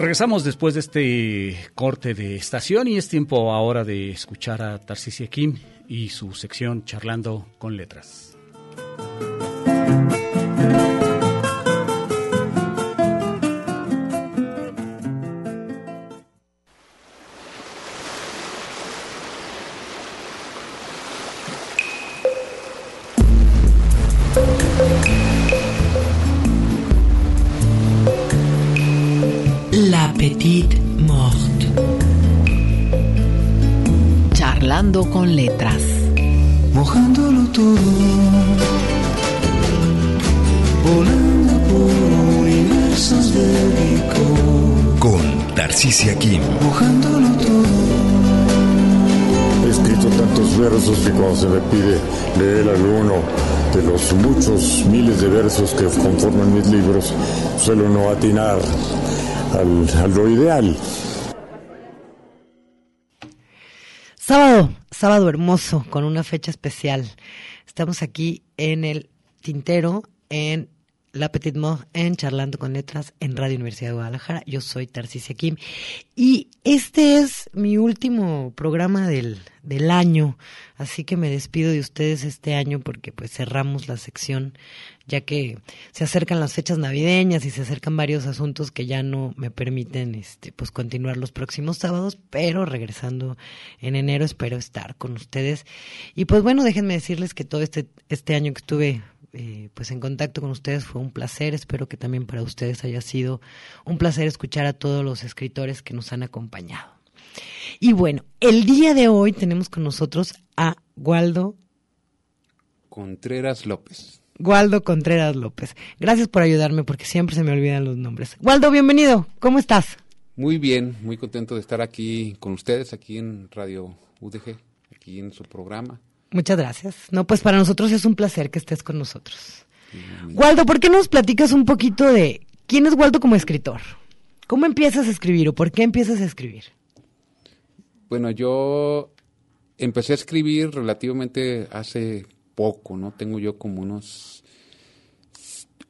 Regresamos después de este corte de estación y es tiempo ahora de escuchar a Tarcisia Kim y su sección Charlando con Letras. Todo, volando por universos de licor, Con Tarcisia Kim. mojándolo todo. He escrito tantos versos que cuando se me pide leer alguno de los muchos miles de versos que conforman mis libros, suelo no atinar al, a lo ideal. Sábado, sábado hermoso, con una fecha especial. Estamos aquí en el Tintero, en La Petite Mort, en Charlando con Letras, en Radio Universidad de Guadalajara. Yo soy Tarcisia Kim. Y este es mi último programa del, del año, así que me despido de ustedes este año porque pues cerramos la sección ya que se acercan las fechas navideñas y se acercan varios asuntos que ya no me permiten este pues continuar los próximos sábados, pero regresando en enero espero estar con ustedes. Y pues bueno, déjenme decirles que todo este este año que estuve eh, pues en contacto con ustedes fue un placer, espero que también para ustedes haya sido un placer escuchar a todos los escritores que nos han acompañado. Y bueno, el día de hoy tenemos con nosotros a Waldo Contreras López. Waldo Contreras López. Gracias por ayudarme porque siempre se me olvidan los nombres. Waldo, bienvenido. ¿Cómo estás? Muy bien, muy contento de estar aquí con ustedes, aquí en Radio UDG, aquí en su programa. Muchas gracias. No, pues para nosotros es un placer que estés con nosotros. Waldo, ¿por qué no nos platicas un poquito de quién es Waldo como escritor? ¿Cómo empiezas a escribir o por qué empiezas a escribir? Bueno, yo empecé a escribir relativamente hace poco, ¿no? Tengo yo como unos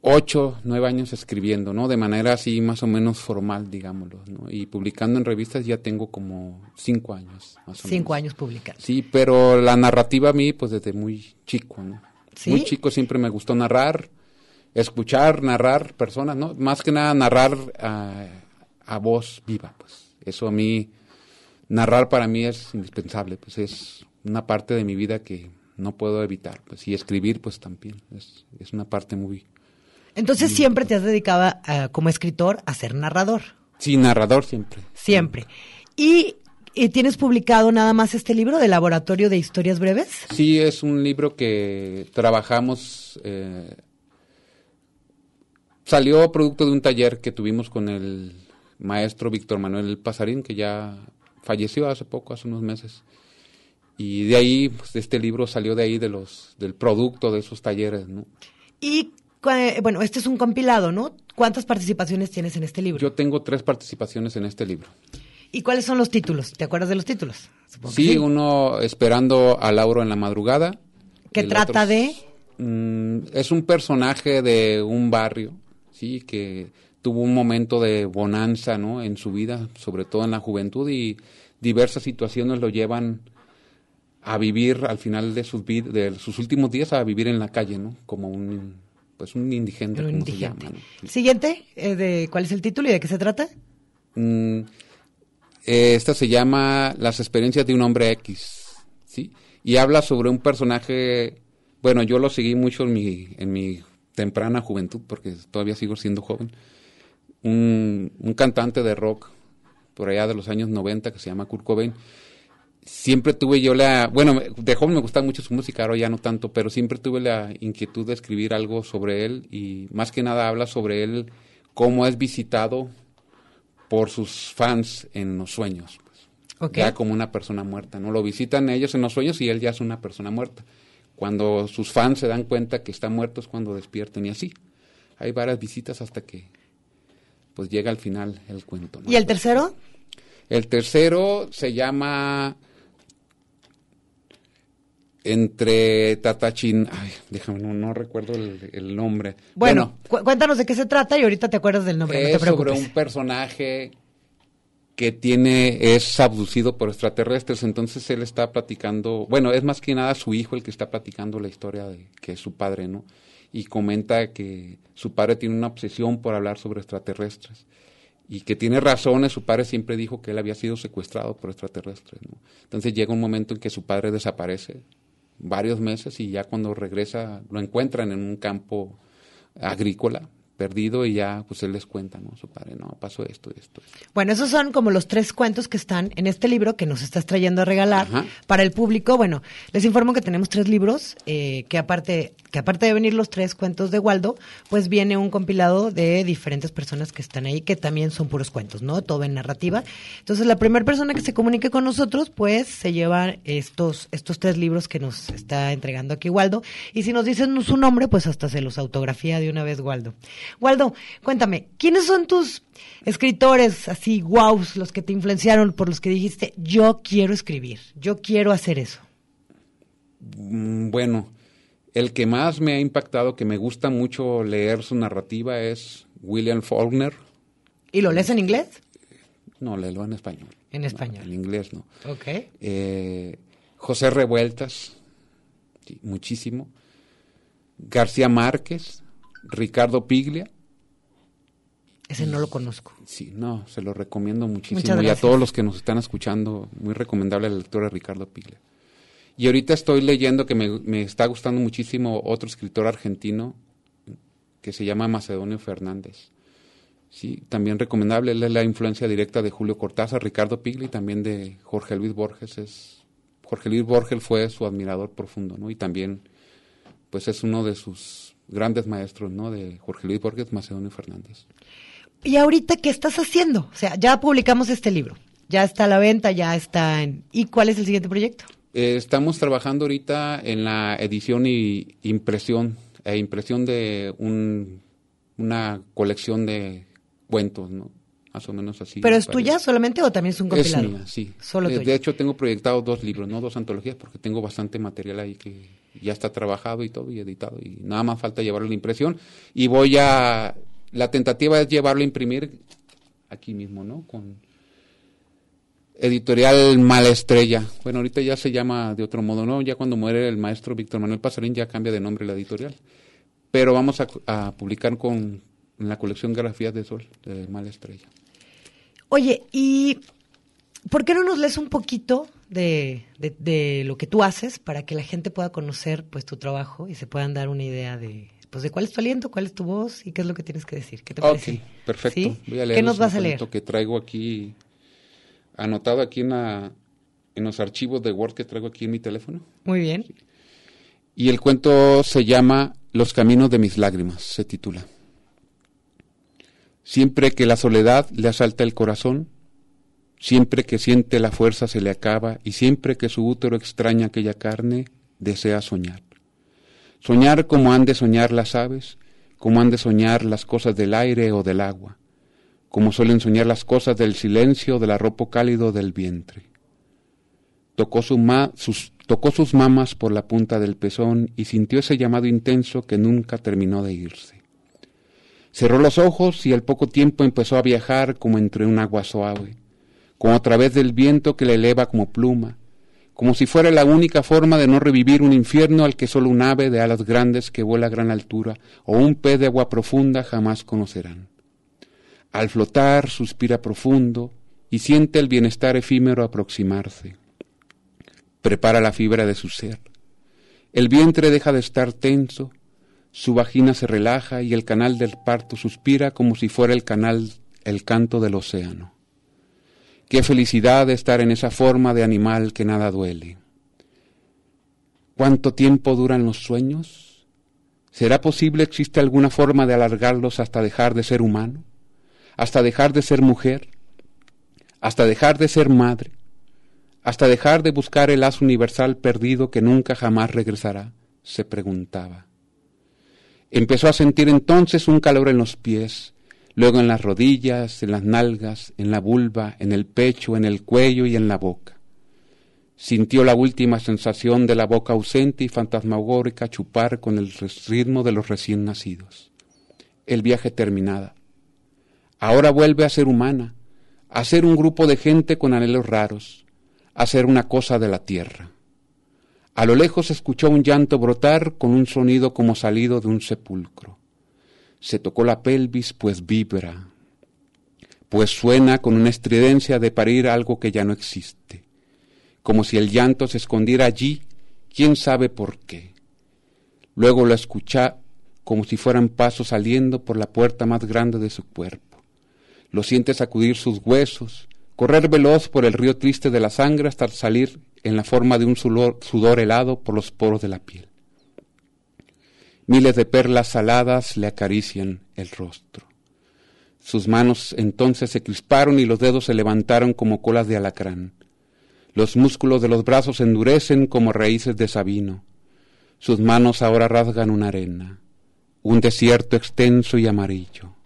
ocho, nueve años escribiendo, ¿no? De manera así más o menos formal, digámoslo, ¿no? Y publicando en revistas ya tengo como cinco años, más o Cinco menos. años publicando. Sí, pero la narrativa a mí, pues desde muy chico, ¿no? ¿Sí? Muy chico siempre me gustó narrar, escuchar, narrar personas, ¿no? Más que nada narrar a, a voz viva, pues. Eso a mí, narrar para mí es indispensable, pues es una parte de mi vida que no puedo evitar, pues. Y escribir, pues también, es, es una parte muy... Entonces siempre te has dedicado a- como escritor a ser narrador. Sí, narrador siempre. Siempre. Y, y tienes publicado nada más este libro de Laboratorio de Historias Breves. Sí, es un libro que trabajamos. eh, salió producto de un taller que tuvimos con el maestro Víctor Manuel Pasarín, que ya falleció hace poco, hace unos meses. Y de ahí, pues, este libro salió de ahí, de los, del producto de esos talleres, ¿no? Y bueno, este es un compilado, ¿no? ¿Cuántas participaciones tienes en este libro? Yo tengo tres participaciones en este libro. ¿Y cuáles son los títulos? ¿Te acuerdas de los títulos? Sí, uno esperando a Lauro en la madrugada. El trata otro de... Mm, es un personaje de un barrio, sí, que tuvo un momento de bonanza, ¿no? En su vida, sobre todo en la juventud y diversas situaciones lo llevan a vivir al final de sus, vid- de sus últimos días, a vivir en la calle, ¿no? Como un, pues un indigente, Un como indigente. se llama. ¿no? Siguiente, eh, de, ¿cuál es el título y de qué se trata? Mm, eh, esta se llama Las experiencias de un hombre X, ¿sí? Y habla sobre un personaje, bueno, yo lo seguí mucho en mi, en mi temprana juventud, porque todavía sigo siendo joven, un, un cantante de rock por allá de los años 90 que se llama Kurt Cobain. Siempre tuve yo la, bueno, de joven me gustaba mucho su música, ahora ya no tanto, pero siempre tuve la inquietud de escribir algo sobre él y más que nada habla sobre él, cómo es visitado por sus fans en los sueños. pues. Ya como una persona muerta, ¿no? Lo visitan ellos en los sueños y él ya es una persona muerta. Cuando sus fans se dan cuenta que está muerto es cuando despiertan y así. Hay varias visitas hasta que pues llega al final el cuento. ¿no? ¿Y el tercero? El tercero se llama entre Tatachin, ay, déjame, no, no recuerdo el, el nombre. Bueno, cu- cuéntanos de qué se trata y ahorita te acuerdas del nombre, no te es sobre un personaje que tiene es abducido por extraterrestres, entonces él está platicando, bueno, es más que nada su hijo el que está platicando la historia de que es su padre, ¿no? Y comenta que su padre tiene una obsesión por hablar sobre extraterrestres y que tiene razones, su padre siempre dijo que él había sido secuestrado por extraterrestres, ¿no? Entonces llega un momento en que su padre desaparece varios meses y ya cuando regresa lo encuentran en un campo agrícola perdido y ya pues él les cuenta, ¿no? Su padre, no, pasó esto, esto. esto. Bueno, esos son como los tres cuentos que están en este libro que nos estás trayendo a regalar Ajá. para el público. Bueno, les informo que tenemos tres libros, eh, que aparte que aparte de venir los tres cuentos de Waldo, pues viene un compilado de diferentes personas que están ahí, que también son puros cuentos, ¿no? Todo en narrativa. Entonces, la primera persona que se comunique con nosotros, pues se lleva estos, estos tres libros que nos está entregando aquí Waldo. Y si nos dicen su nombre, pues hasta se los autografía de una vez Waldo. Waldo, cuéntame, ¿quiénes son tus escritores así, guaus, los que te influenciaron, por los que dijiste, yo quiero escribir, yo quiero hacer eso? Mm, Bueno, el que más me ha impactado, que me gusta mucho leer su narrativa es William Faulkner. ¿Y lo lees en inglés? No, léelo en español. En español. En inglés no. Ok. Eh, José Revueltas, sí, muchísimo. García Márquez, Ricardo Piglia. Ese no lo conozco. Sí, no, se lo recomiendo muchísimo. Y a todos los que nos están escuchando, muy recomendable la lectura de Ricardo Piglia. Y ahorita estoy leyendo que me, está gustando muchísimo otro escritor argentino que se llama Macedonio Fernández. Sí, también recomendable, él es la influencia directa de Julio Cortázar, Ricardo Piglia y también de Jorge Luis Borges. Es, Jorge Luis Borges fue su admirador profundo, ¿no? Y también, pues es uno de sus grandes maestros, ¿no? De Jorge Luis Borges, Macedonio Fernández. ¿Y ahorita qué estás haciendo? O sea, ya publicamos este libro, ya está a la venta, ya está en... ¿Y cuál es el siguiente proyecto? Eh, estamos trabajando ahorita en la edición y impresión, e impresión de un, una colección de cuentos, ¿no? Más o menos así. ¿Pero es parece. tuya solamente o también es un Es compilado? mía, sí. Solo Eh. De hecho, tengo proyectado dos libros, no dos antologías, porque tengo bastante material ahí que ya está trabajado y todo, y editado, y nada más falta llevarlo a la impresión. Y voy a... La tentativa es llevarlo a imprimir aquí mismo, ¿no? Con editorial Mala Estrella. Bueno, ahorita ya se llama de otro modo, ¿no? Ya cuando muere el maestro Víctor Manuel Pasarín ya cambia de nombre la editorial. Pero vamos a, a publicar con en la colección Grafías de Sol de Mala Estrella. Oye, ¿y por qué no nos lees un poquito de, de- de lo que tú haces para que la gente pueda conocer pues tu trabajo y se puedan dar una idea de pues de cuál es tu aliento, cuál es tu voz y qué es lo que tienes que decir? ¿Qué te Ok, parece? perfecto. ¿Sí? Voy a leer ¿Qué nos vas a leer? que traigo aquí, anotado aquí en, la- en los archivos de Word que traigo aquí en mi teléfono. Muy bien. Y el cuento se llama Los caminos de mis lágrimas, se titula. Siempre que la soledad le asalta el corazón, siempre que siente la fuerza se le acaba y siempre que su útero extraña aquella carne, desea soñar. Soñar como han de soñar las aves, como han de soñar las cosas del aire o del agua, como suelen soñar las cosas del silencio, del arropo cálido del vientre. Tocó, sus, tocó sus mamas por la punta del pezón y sintió ese llamado intenso que nunca terminó de irse. Cerró los ojos y al poco tiempo empezó a viajar como entre un agua suave, como a través del viento que le eleva como pluma, como si fuera la única forma de no revivir un infierno al que solo un ave de alas grandes que vuela a gran altura o un pez de agua profunda jamás conocerán. Al flotar suspira profundo y siente el bienestar efímero aproximarse. Prepara la fibra de su ser. El vientre deja de estar tenso, su vagina se relaja y el canal del parto suspira como si fuera el canal, el canto del océano. Qué felicidad estar en esa forma de animal que nada duele. ¿Cuánto tiempo duran los sueños? ¿Será posible existe alguna forma de alargarlos hasta dejar de ser humano? ¿Hasta dejar de ser mujer? ¿Hasta dejar de ser madre? ¿Hasta dejar de buscar el haz universal perdido que nunca jamás regresará? se preguntaba. Empezó a sentir entonces un calor en los pies, luego en las rodillas, en las nalgas, en la vulva, en el pecho, en el cuello y en la boca. Sintió la última sensación de la boca ausente y fantasmagórica chupar con el ritmo de los recién nacidos. El viaje terminada. Ahora vuelve a ser humana, a ser un grupo de gente con anhelos raros, a ser una cosa de la tierra. A lo lejos escuchó un llanto brotar con un sonido como salido de un sepulcro se tocó la pelvis, pues vibra, pues suena con una estridencia de parir algo que ya no existe, como si el llanto se escondiera allí, quién sabe por qué. Luego lo escucha como si fueran pasos saliendo por la puerta más grande de su cuerpo. Lo siente sacudir sus huesos, correr veloz por el río triste de la sangre hasta salir en la forma de un sudor helado por los poros de la piel. Miles de perlas saladas le acarician el rostro. Sus manos entonces se crisparon y los dedos se levantaron como colas de alacrán. Los músculos de los brazos endurecen como raíces de sabino. Sus manos ahora rasgan una arena, un desierto extenso y amarillo.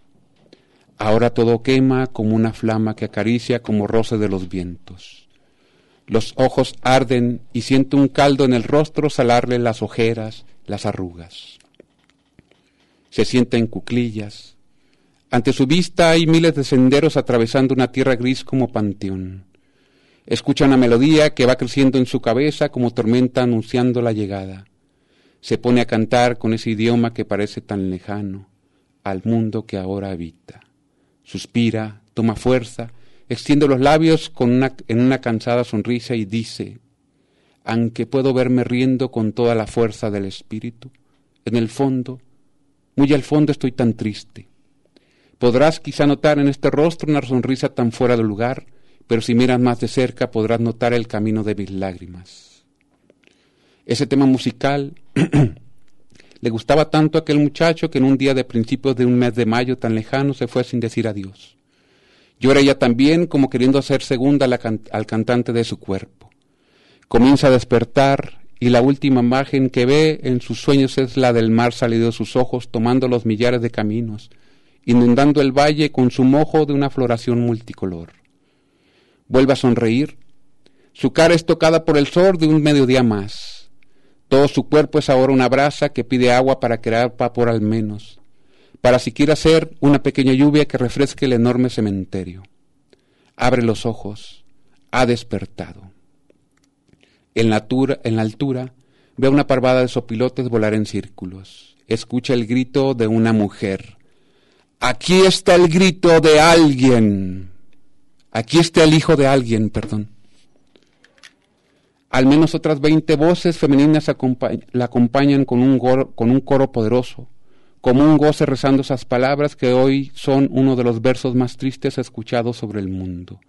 Ahora todo quema como una flama que acaricia como roce de los vientos. Los ojos arden y siente un caldo en el rostro salarle las ojeras, las arrugas se sienta en cuclillas. Ante su vista hay miles de senderos atravesando una tierra gris como panteón. Escucha una melodía que va creciendo en su cabeza como tormenta anunciando la llegada. Se pone a cantar con ese idioma que parece tan lejano al mundo que ahora habita. Suspira, toma fuerza, extiende los labios con en una cansada sonrisa y dice, aunque puedo verme riendo con toda la fuerza del espíritu, en el fondo muy al fondo estoy tan triste. Podrás quizá notar en este rostro una sonrisa tan fuera de lugar, pero si miras más de cerca podrás notar el camino de mis lágrimas. Ese tema musical le gustaba tanto aquel muchacho que en un día de principios de un mes de mayo tan lejano se fue sin decir adiós. Llora ella también como queriendo hacer segunda al cantante de su cuerpo. Comienza a despertar y la última imagen que ve en sus sueños es la del mar salido de sus ojos, tomando los millares de caminos, inundando el valle con su mojo de una floración multicolor. Vuelve a sonreír. Su cara es tocada por el sol de un mediodía más. Todo su cuerpo es ahora una brasa que pide agua para crear vapor al menos, para siquiera ser una pequeña lluvia que refresque el enorme cementerio. Abre los ojos. Ha despertado. En la, altura ve a una parvada de sopilotes volar en círculos. Escucha el grito de una mujer. Aquí está el grito de alguien. Aquí está el hijo de alguien, perdón. Al menos otras veinte voces femeninas la acompañan con un, con un coro poderoso, como un goce rezando esas palabras que hoy son uno de los versos más tristes escuchados sobre el mundo.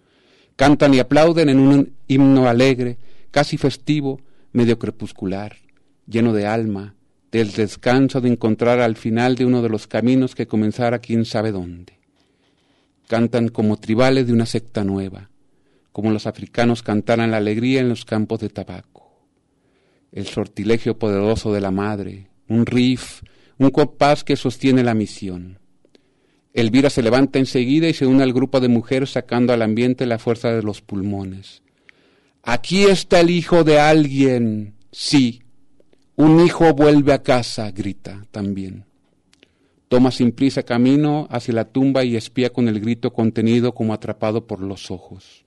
Cantan y aplauden en un himno alegre casi festivo, medio crepuscular, lleno de alma, del descanso de encontrar al final de uno de los caminos que comenzara quién sabe dónde. Cantan como tribales de una secta nueva, como los africanos cantaran la alegría en los campos de tabaco. El sortilegio poderoso de la madre, un riff, un compás que sostiene la misión. Elvira se levanta enseguida y se une al grupo de mujeres sacando al ambiente la fuerza de los pulmones. Aquí está el hijo de alguien. Sí, un hijo vuelve a casa, grita también. Toma sin prisa camino hacia la tumba y espía con el grito contenido como atrapado por los ojos.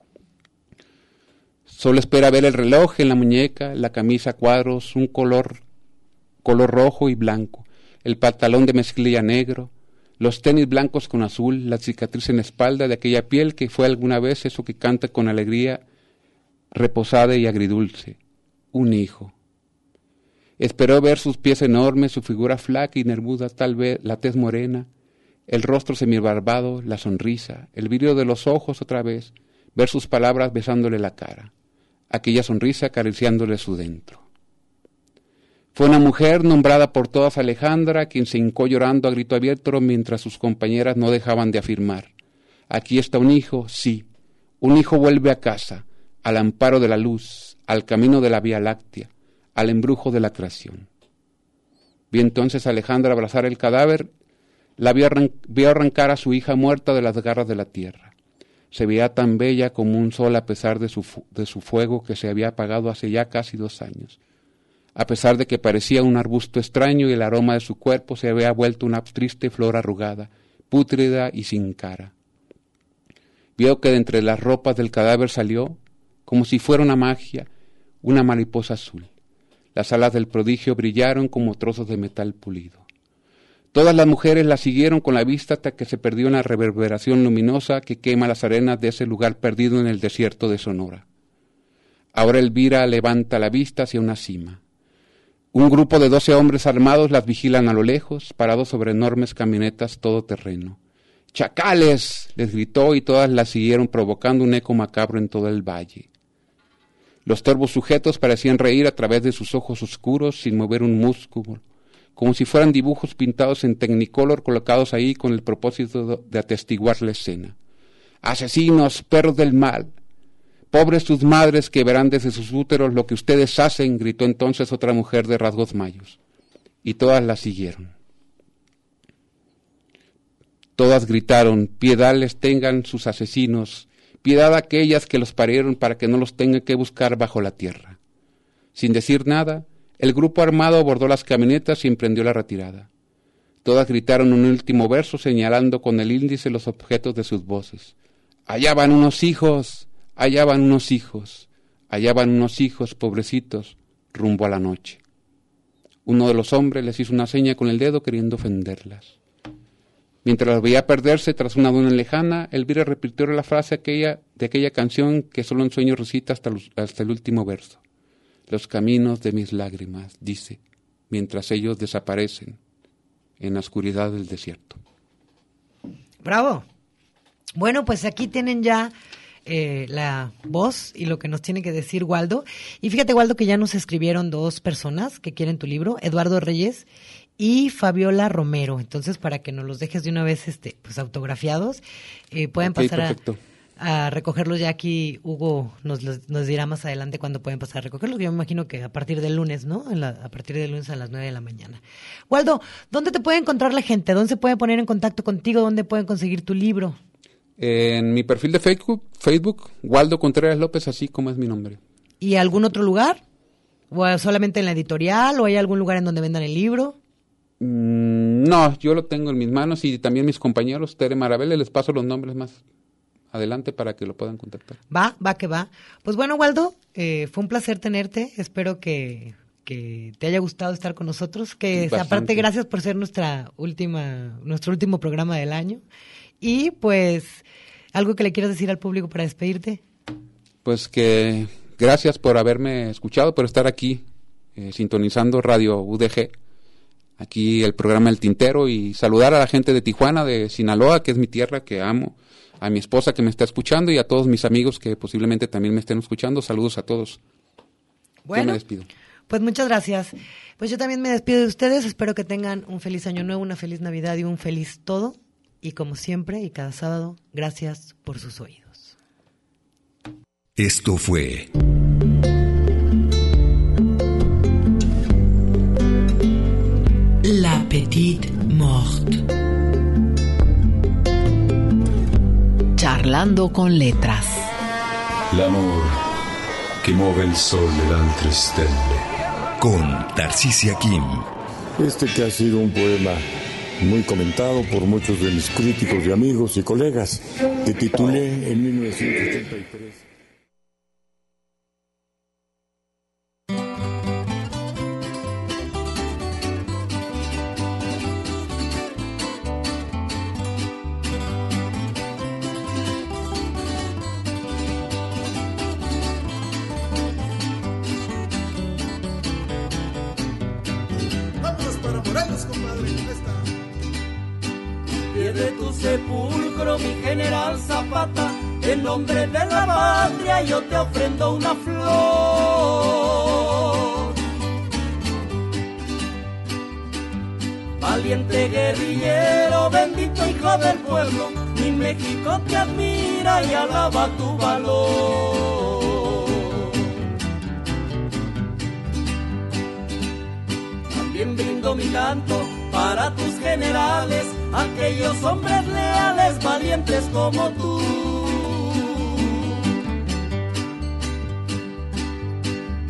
Solo espera ver el reloj en la muñeca, la camisa a cuadros, un color, color rojo y blanco, el pantalón de mezclilla negro, los tenis blancos con azul, la cicatriz en la espalda de aquella piel que fue alguna vez eso que canta con alegría reposada y agridulce, un hijo. Esperó ver sus pies enormes, su figura flaca y nervuda, tal vez la tez morena, el rostro semibarbado, la sonrisa, el vidrio de los ojos otra vez, ver sus palabras besándole la cara, aquella sonrisa acariciándole su dentro. Fue una mujer nombrada por todas Alejandra, quien se hincó llorando a grito abierto mientras sus compañeras no dejaban de afirmar. Aquí está un hijo, sí, un hijo vuelve a casa, al amparo de la luz, al camino de la Vía Láctea, al embrujo de la creación. Vi entonces a Alejandra abrazar el cadáver, la vio, arrancar a su hija muerta de las garras de la tierra. Se veía tan bella como un sol a pesar de su, de su fuego que se había apagado hace ya casi dos años. A pesar de que parecía un arbusto extraño y el aroma de su cuerpo se había vuelto una triste flor arrugada, pútrida y sin cara. Vio que de entre las ropas del cadáver salió, como si fuera una magia, una mariposa azul. Las alas del prodigio brillaron como trozos de metal pulido. Todas las mujeres la siguieron con la vista hasta que se perdió en la reverberación luminosa que quema las arenas de ese lugar perdido en el desierto de Sonora. Ahora Elvira levanta la vista hacia una cima. Un grupo de doce hombres armados las vigilan a lo lejos, parados sobre enormes camionetas todoterreno. ¡Chacales! les gritó y todas la siguieron provocando un eco macabro en todo el valle. Los torvos sujetos parecían reír a través de sus ojos oscuros sin mover un músculo, como si fueran dibujos pintados en tecnicolor colocados ahí con el propósito de atestiguar la escena. Asesinos, perros del mal. Pobres sus madres que verán desde sus úteros lo que ustedes hacen, gritó entonces otra mujer de rasgos mayos. Y todas la siguieron. Todas gritaron, piedad les tengan sus asesinos, piedad a aquellas que los parieron para que no los tengan que buscar bajo la tierra. Sin decir nada, el grupo armado abordó las camionetas y emprendió la retirada. Todas gritaron un último verso señalando con el índice los objetos de sus voces. Allá van unos hijos, allá van unos hijos, allá van unos hijos, pobrecitos, rumbo a la noche. Uno de los hombres les hizo una seña con el dedo queriendo ofenderlas. Mientras las veía perderse tras una duna lejana, Elvira repitió la frase aquella, de aquella canción que solo en sueño recita hasta el último verso los caminos de mis lágrimas, dice, mientras ellos desaparecen en la oscuridad del desierto. Bravo. Bueno, pues aquí tienen ya eh, la voz y lo que nos tiene que decir Waldo. Y fíjate, Waldo, que ya nos escribieron dos personas que quieren tu libro, Eduardo Reyes y Fabiola Romero. Entonces, para que nos los dejes de una vez este, pues autografiados, eh, pueden pasar a a recogerlos ya aquí. Hugo nos, nos dirá más adelante cuándo pueden pasar a recogerlos. Yo me imagino que a partir del lunes, ¿no? a partir del lunes a las 9 de la mañana. Waldo, ¿dónde te puede encontrar la gente? ¿Dónde se puede poner en contacto contigo? ¿Dónde pueden conseguir tu libro? En mi perfil de Facebook, Facebook, Waldo Contreras López, así como es mi nombre. ¿Y algún otro lugar? ¿O solamente en la editorial? ¿O hay algún lugar en donde vendan el libro? Mm, no, yo lo tengo en mis manos y también mis compañeros, Tere Marabel, les paso los nombres más adelante para que lo puedan contactar. Va, va que va. Pues bueno, Waldo, eh, fue un placer tenerte. Espero que, que, te haya gustado estar con nosotros. Que aparte, gracias por ser nuestra última, nuestro último programa del año. Y pues, algo que le quieras decir al público para despedirte. Pues que gracias por haberme escuchado, por estar aquí eh, sintonizando Radio UDG. Aquí el programa El Tintero y saludar a la gente de Tijuana, de Sinaloa, que es mi tierra, que amo a mi esposa que me está escuchando y a todos mis amigos que posiblemente también me estén escuchando. Saludos a todos. Bueno, me despido. Pues muchas gracias. Pues yo también me despido de ustedes. Espero que tengan un feliz año nuevo, una feliz Navidad y un feliz todo. Y como siempre y cada sábado, gracias por sus oídos. Esto fue La Petite Morte. Charlando con letras. L'amor que mueve el sol de altre stelle. Con Tarcisia Kim. Este que ha sido un poema muy comentado por muchos de mis críticos y amigos y colegas, que titulé en 1983. Sepulcro, mi general Zapata, en nombre de la patria yo te ofrendo una flor. Valiente guerrillero, bendito hijo del pueblo, mi México te admira y alaba tu valor. También brindo mi canto para tus generales, aquellos hombres leales, valientes como tú.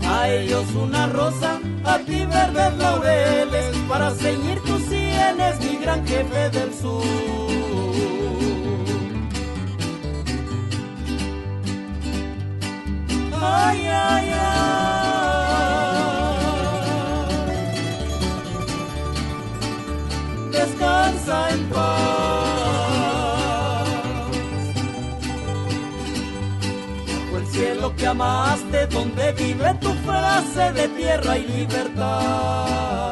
A ellos una rosa, a ti verdes laureles, para ceñir tus sienes, mi gran jefe del sur. Ay, ay, ay. Que amaste, donde vive tu frase de tierra y libertad.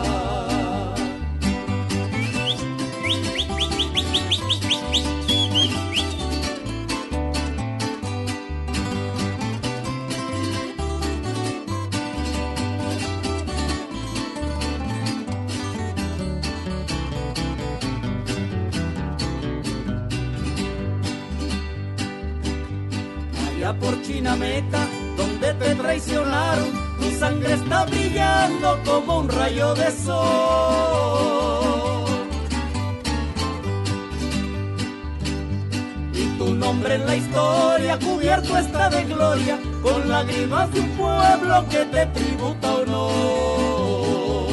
Chinameca, donde te traicionaron, tu sangre está brillando como un rayo de sol. Y tu nombre en la historia cubierto está de gloria, con lágrimas de un pueblo que te tributa honor.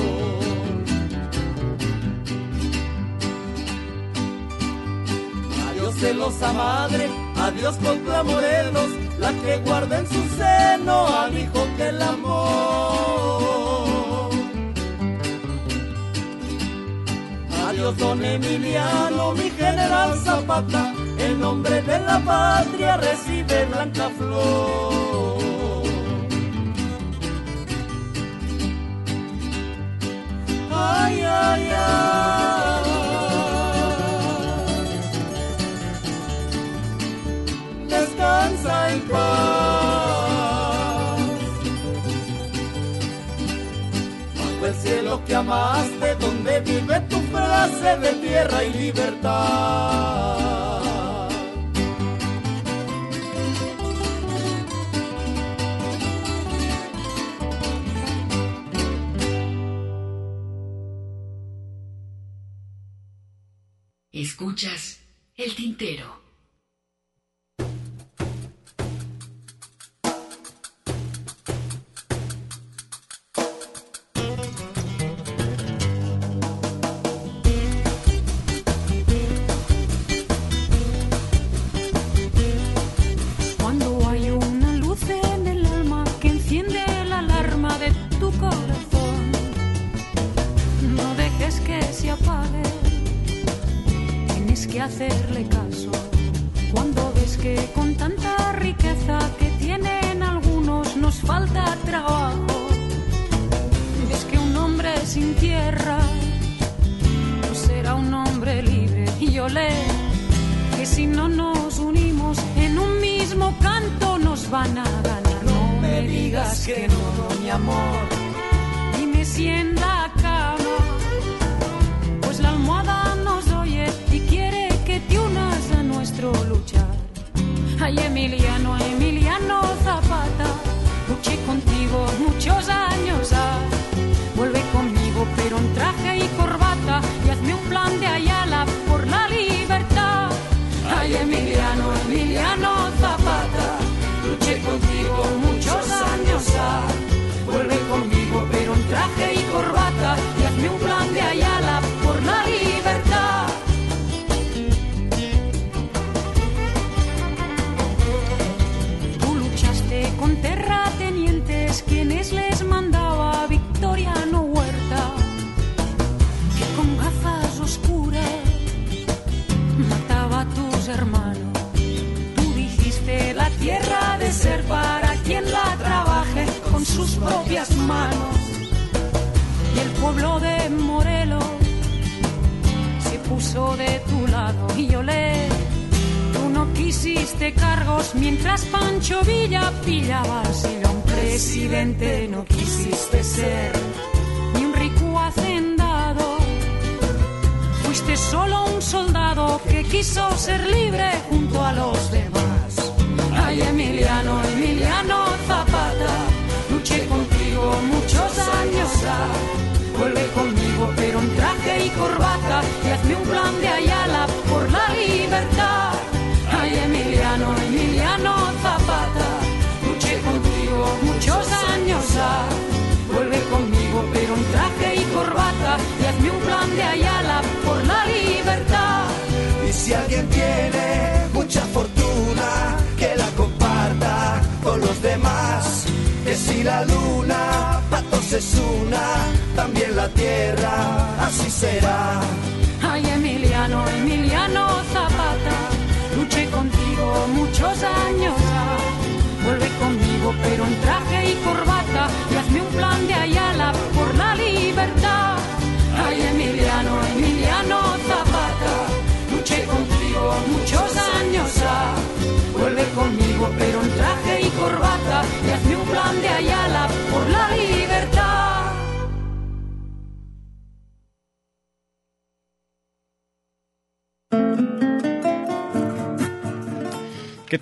Adiós celosa madre, adiós contra Morelos, la que guarda en su seno al hijo que la amó. Adiós don Emiliano, mi general Zapata, el nombre de la patria recibe blanca flor. Ay, ay, ay. Bajo el cielo que amaste, donde vive tu frase de tierra y libertad. Escuchas el tintero.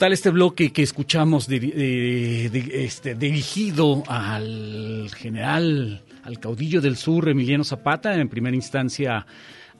Tal este bloque que escuchamos eh, este, dirigido al general, al caudillo del sur, Emiliano Zapata? En primera instancia,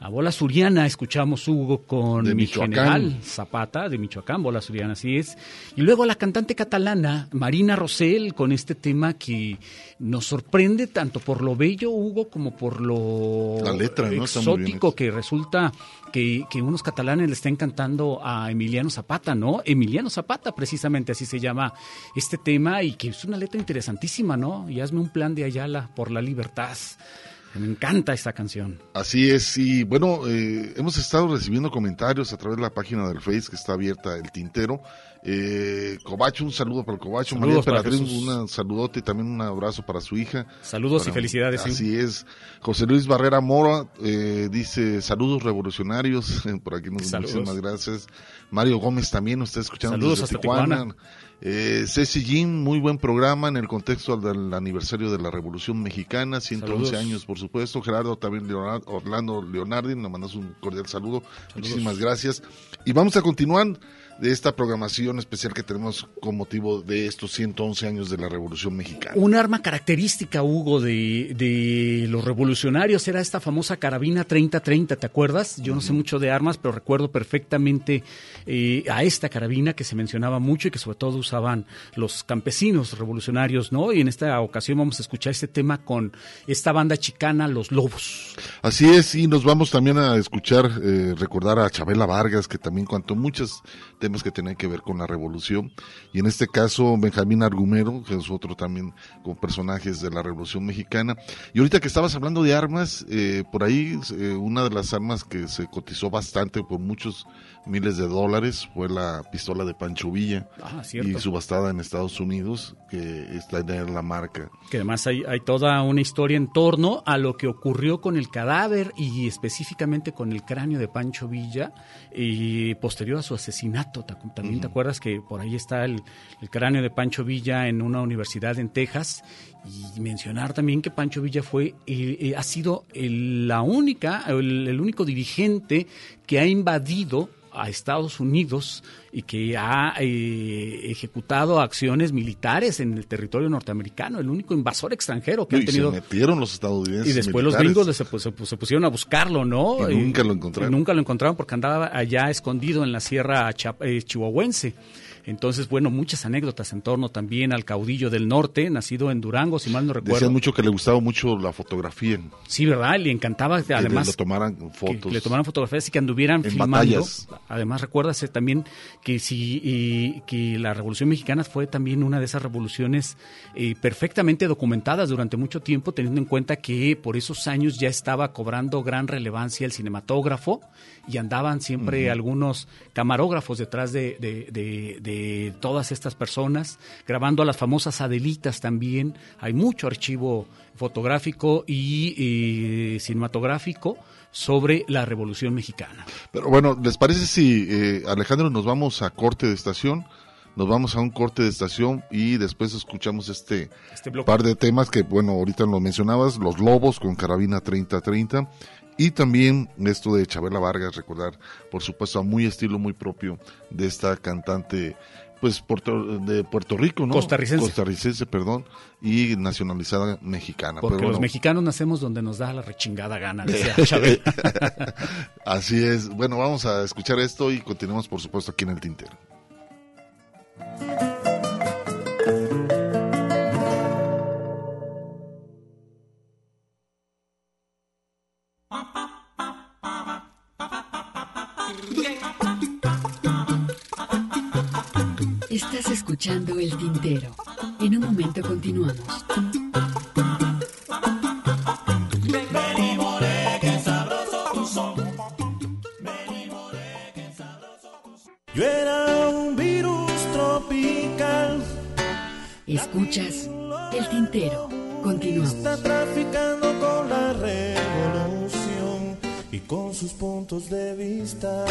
a Bola Suriana, escuchamos Hugo con De mi general Zapata, de Michoacán, Bola Suriana, así es. Y luego la cantante catalana, Marina Rosell, con este tema que nos sorprende tanto por lo bello, Hugo, como por lo La letra, exótico que resulta que, que unos catalanes le estén cantando a Emiliano Zapata, ¿no? Emiliano Zapata, precisamente así se llama este tema, y que es una letra interesantísima, ¿no? Y hazme un plan de Ayala por la libertad. Me encanta esta canción. Así es, y bueno, eh, hemos estado recibiendo comentarios a través de la página del Face que está abierta el tintero. Eh, Cobacho, un saludo para el Cobacho. María Saludos para Emperatriz, Jesús. un saludote y también un abrazo para su hija. Saludos y felicidades, sí. Así es. José Luis Barrera Mora eh, dice saludos revolucionarios. Por aquí nos muchísimas gracias. Mario Gómez también nos está escuchando Saludos desde hasta Tijuana. Tijuana. Eh, Ceci Jim, muy buen programa en el contexto del aniversario de la Revolución Mexicana, 111 Saludos. años por supuesto. Gerardo también, Leonardo, Orlando Leonardi, nos mandas un cordial saludo. Muchísimas gracias. Y vamos a continuar de esta programación especial que tenemos con motivo de estos 111 años de la Revolución Mexicana. Un arma característica, Hugo, de, de los revolucionarios era esta famosa carabina 30-30, ¿te acuerdas? Yo no sé mucho de armas, pero recuerdo perfectamente eh, a esta carabina que se mencionaba mucho y que sobre todo usaban los campesinos revolucionarios, ¿no? Y en esta ocasión vamos a escuchar este tema con esta banda chicana, Los Lobos. Así es, y nos vamos también a escuchar, eh, recordar a Chabela Vargas, que también contó muchos temas que tenían que ver con la revolución. Y en este caso, Benjamín Argumero, que es otro también con personajes de la revolución mexicana. Y ahorita que estabas hablando de armas, eh, por ahí eh, una de las armas que se cotizó bastante por muchos miles de dólares fue la pistola de Pancho Villa. Ah, y subastada en Estados Unidos, que está en la marca. Que además hay, hay toda una historia en torno a lo que ocurrió con el cadáver y específicamente con el cráneo de Pancho Villa y posterior a su asesinato. ¿Te acu- También te acuerdas que por ahí está el, el cráneo de Pancho Villa en una universidad en Texas y mencionar también que Pancho Villa fue eh, eh, ha sido el- la única el, el único dirigente que ha invadido a Estados Unidos y que ha eh, ejecutado acciones militares en el territorio norteamericano, el único invasor extranjero que Y han tenido. se metieron los estadounidenses. Y después los gringos se, pues, se- pusieron a buscarlo, ¿no? Y nunca lo encontraron. y nunca lo encontraron porque andaba allá escondido en la sierra eh, chihuahuense. Entonces, bueno, muchas anécdotas en torno también al caudillo del norte, nacido en Durango, si mal no recuerdo. Decían mucho que le gustaba mucho la fotografía. Sí, ¿verdad? Le encantaba que además le tomaran fotos. que le tomaran fotografías y que anduvieran En filmando. batallas. Además, recuérdase también que si y que la Revolución Mexicana fue también una de esas revoluciones eh, perfectamente documentadas durante mucho tiempo, teniendo en cuenta que por esos años ya estaba cobrando gran relevancia el cinematógrafo y andaban siempre algunos camarógrafos detrás de, de- de- de de todas estas personas, grabando a las famosas Adelitas también. Hay mucho archivo fotográfico y eh, cinematográfico sobre la Revolución Mexicana. Pero bueno, ¿les parece si eh, Alejandro nos vamos a corte de estación? Nos vamos a un corte de estación y después escuchamos este, Este par de temas que, bueno, ahorita lo mencionabas, Los Lobos con Carabina 3030 y también esto de Chabela Vargas, recordar, por supuesto, a muy estilo muy propio de esta cantante pues Puerto, de Puerto Rico, ¿no? Costarricense. Costarricense, perdón, y nacionalizada mexicana. Porque Pero los mexicanos nacemos donde nos da la rechingada gana, decía Chabel. Así es. Bueno, vamos a escuchar esto y continuamos, por supuesto, aquí en el tintero. Escuchando El Tintero. En un momento continuamos. Yo era un virus tropical. Escuchas El Tintero. Continuamos. Está traficando con la revolución y con sus puntos de vista.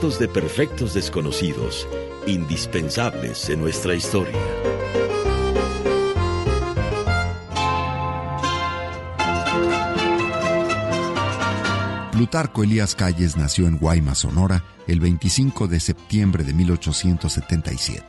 De perfectos desconocidos, indispensables en nuestra historia. Plutarco Elías Calles nació en Guaymas, Sonora, el 25 de septiembre de 1877.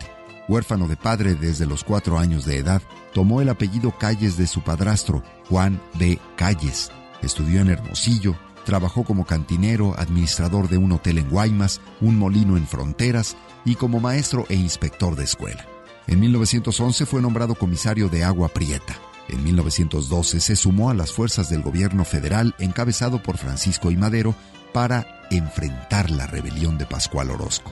Huérfano de padre desde los cuatro años de edad, tomó el apellido Calles de su padrastro, Juan B. Calles. Estudió en Hermosillo, trabajó como cantinero, administrador de un hotel en Guaymas, un molino en Fronteras y como maestro e inspector de escuela. En 1911 fue nombrado comisario de Agua Prieta. En 1912 se sumó a las fuerzas del gobierno federal encabezado por Francisco I. Madero para enfrentar la rebelión de Pascual Orozco.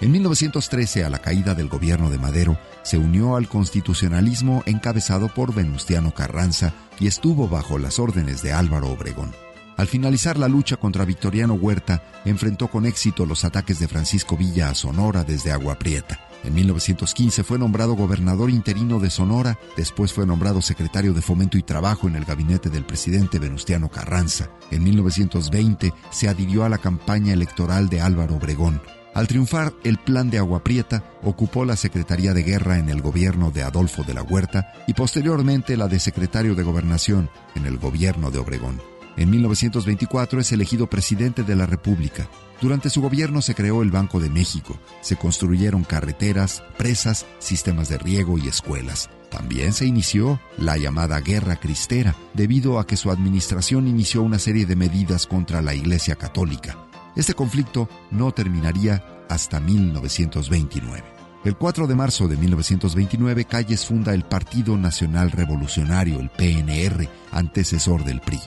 En 1913, a la caída del gobierno de Madero, se unió al constitucionalismo encabezado por Venustiano Carranza y estuvo bajo las órdenes de Álvaro Obregón. Al finalizar la lucha contra Victoriano Huerta, enfrentó con éxito los ataques de Francisco Villa a Sonora desde Agua Prieta. En 1915 fue nombrado gobernador interino de Sonora, después fue nombrado secretario de Fomento y Trabajo en el gabinete del presidente Venustiano Carranza. En 1920 se adhirió a la campaña electoral de Álvaro Obregón. Al triunfar el plan de Agua Prieta, ocupó la Secretaría de Guerra en el gobierno de Adolfo de la Huerta y posteriormente la de secretario de Gobernación en el gobierno de Obregón. En 1924 es elegido presidente de la República. Durante su gobierno se creó el Banco de México, se construyeron carreteras, presas, sistemas de riego y escuelas. También se inició la llamada Guerra Cristera, debido a que su administración inició una serie de medidas contra la Iglesia Católica. Este conflicto no terminaría hasta 1929. El 4 de marzo de 1929, Calles funda el Partido Nacional Revolucionario, el PNR, antecesor del PRI.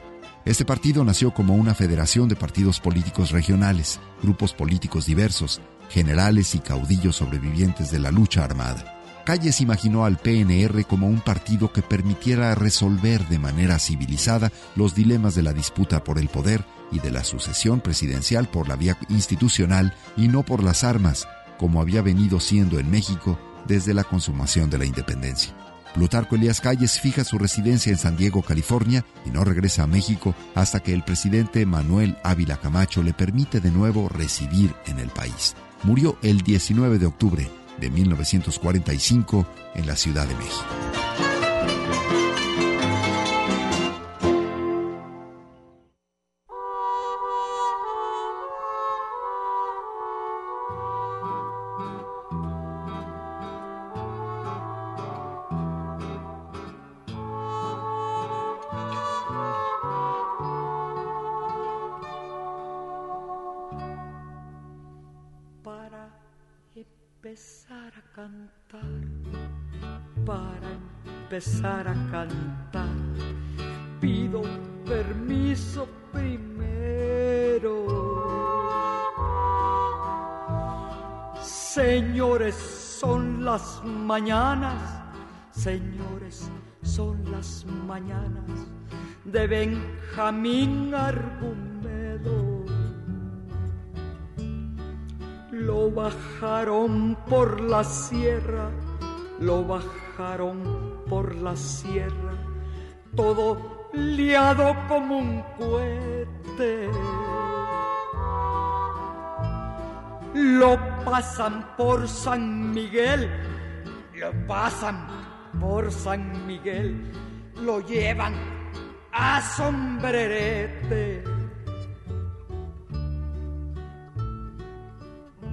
Este partido nació como una federación de partidos políticos regionales, grupos políticos diversos, generales y caudillos sobrevivientes de la lucha armada. Calles imaginó al PNR como un partido que permitiera resolver de manera civilizada los dilemas de la disputa por el poder y de la sucesión presidencial por la vía institucional y no por las armas, como había venido siendo en México desde la consumación de la independencia. Plutarco Elías Calles fija su residencia en San Diego, California, y no regresa a México hasta que el presidente Manuel Ávila Camacho le permite de nuevo residir en el país. Murió el 19 de octubre de 1945 en la Ciudad de México. Para empezar a cantar, pido permiso primero. Señores, son las mañanas, señores, son las mañanas de Benjamín Argumedo. Lo bajaron por la sierra, lo bajaron por la sierra, todo liado como un cohete. Lo pasan por San Miguel, lo pasan por San Miguel, lo llevan a sombrerete.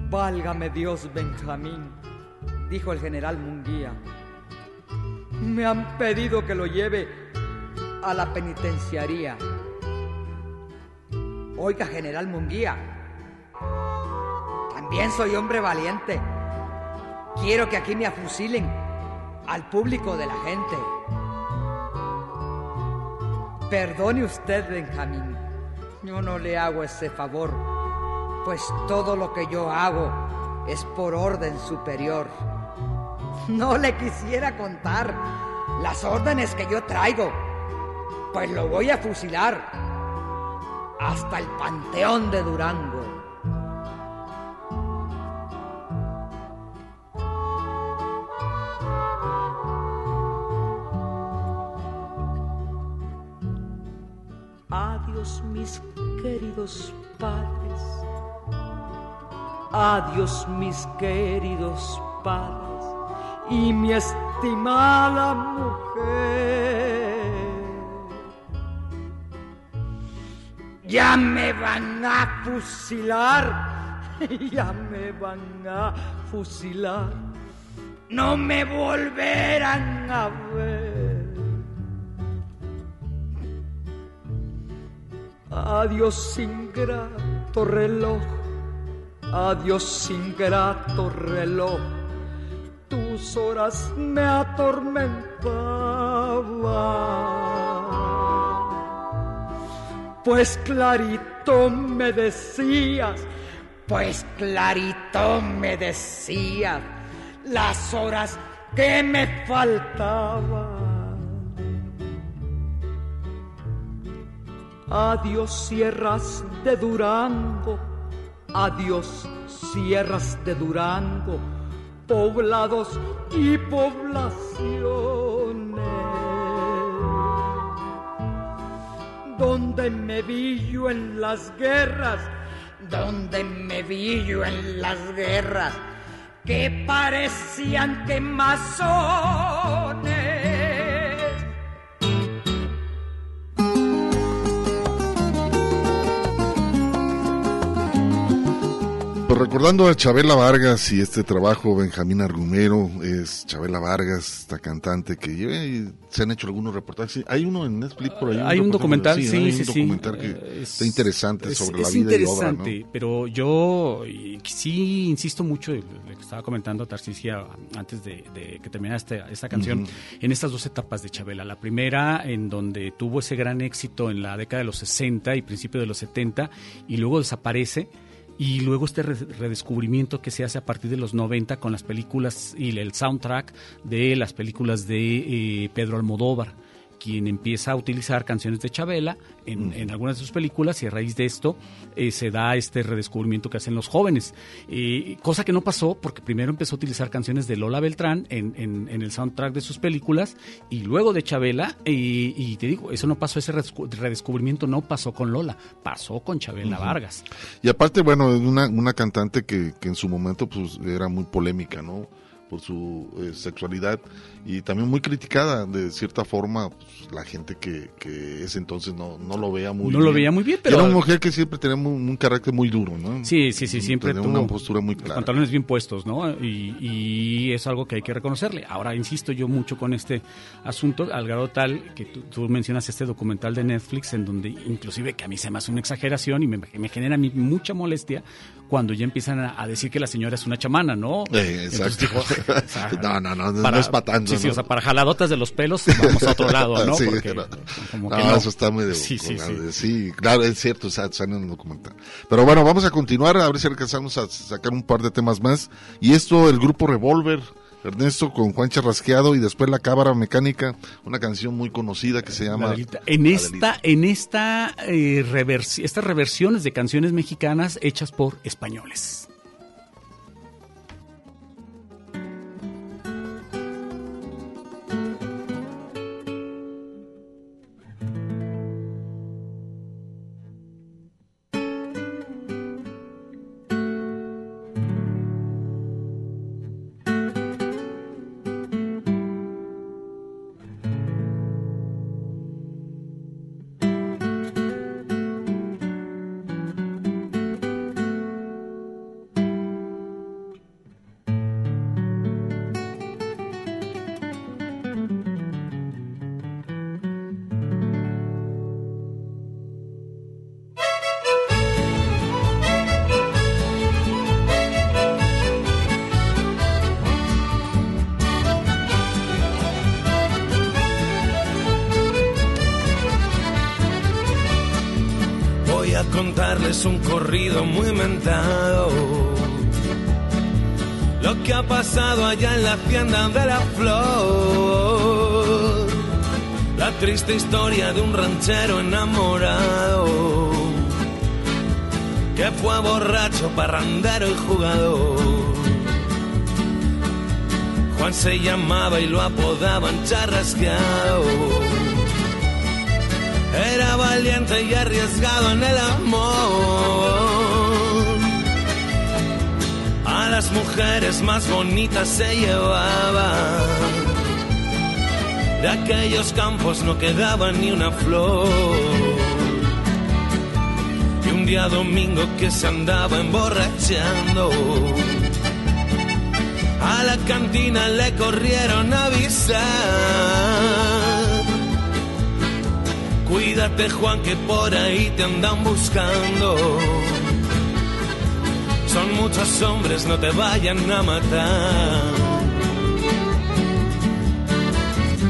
Válgame Dios, Benjamín, dijo el general Munguía. Me han pedido que lo lleve a la penitenciaría. Oiga, general Munguía, también soy hombre valiente. Quiero que aquí me afusilen al público de la gente. Perdone usted, Benjamín, yo no le hago ese favor, pues todo lo que yo hago es por orden superior. No le quisiera contar las órdenes que yo traigo, pues lo voy a fusilar hasta el Panteón de Durango. Adiós mis queridos padres Adiós mis queridos padres y mi estimada mujer. Ya me van a fusilar, ya me van a fusilar, no me volverán a ver. Adiós ingrato reloj, adiós ingrato reloj, tus horas me atormentaban. Pues clarito me decías, pues clarito me decías las horas que me faltaban. Adiós sierras de Durango, adiós sierras de Durango, poblados y poblaciones, donde me vi yo en las guerras, donde me vi yo en las guerras, que parecían quemazones. Recordando a Chabela Vargas y este trabajo, Benjamín Argumero, es Chabela Vargas, esta cantante que eh, se han hecho algunos reportajes. Hay uno en Netflix por ahí. Hay un documental, sí, hay sí, un sí. documental que está interesante es- sobre es la vida y obra, interesante, ¿no? pero yo sí insisto mucho, lo que estaba comentando Tarcisia antes de, de que terminara esta, esta canción, en estas dos etapas de Chabela. La primera, en donde tuvo ese gran éxito en la década de los 60 y principio de los 70, y luego desaparece. Y luego este re- redescubrimiento que se hace a partir de los 90 con las películas y el soundtrack de las películas de eh, Pedro Almodóvar, quien empieza a utilizar canciones de Chabela en, en algunas de sus películas y a raíz de esto eh, se da este redescubrimiento que hacen los jóvenes. Eh, cosa que no pasó porque primero empezó a utilizar canciones de Lola Beltrán en, en- en el soundtrack de sus películas y luego de Chabela y, y te digo, eso no pasó, ese redescu- redescubrimiento no pasó con Lola, pasó con Chabela. Vargas. Y aparte, bueno, es una, una cantante que, que en su momento pues era muy polémica, ¿no? Por su eh, sexualidad y también muy criticada de cierta forma pues, la gente que, que ese entonces no, no lo veía muy No bien. lo veía muy bien, Y pero- Era una mujer que siempre tenía un, un carácter muy duro, ¿no? Sí, sí, sí, siempre Tenía tuvo una postura muy los clara. pantalones bien puestos, ¿no? Y, y es algo que hay que reconocerle. Ahora insisto yo mucho con este asunto, al grado tal que tú, tú mencionas este documental de Netflix en donde inclusive que a mí se me hace una exageración y me, me genera a mí mucha molestia cuando ya empiezan a, a decir que la señora es una chamana, ¿no? Eh, exacto. digo, o sea, no, no, no, no es para tanto. Sí, sí, ¿no? o sea, para jaladotas de los pelos vamos a otro lado, ¿no? Sí, Porque no. como No, que no. eso está muy de, Sí, sí, sí. sí, claro, es cierto, sa- sale en el documental. Pero bueno, vamos a continuar, a ver si alcanzamos a sacar un par de temas más. Y esto, el grupo Revolver, Ernesto con Juan Charrasqueado y después La Cámara Mecánica, una canción muy conocida que se llama... Adelita. En esta, en esta eh, estas reversiones de canciones mexicanas hechas por españoles. Contarles un corrido muy mentado. Lo que ha pasado allá en la hacienda de la flor. La triste historia de un ranchero enamorado. Que fue borracho, parrandero y jugador. Juan se llamaba y lo apodaban charrasqueado Era valiente y arriesgado en el amor. A las mujeres más bonitas se llevaba. De aquellos campos no quedaba ni una flor. Y un día domingo que se andaba emborrachando. A la cantina le corrieron a avisar. Cuídate Juan que por ahí te andan buscando. Son muchos hombres, no te vayan a matar.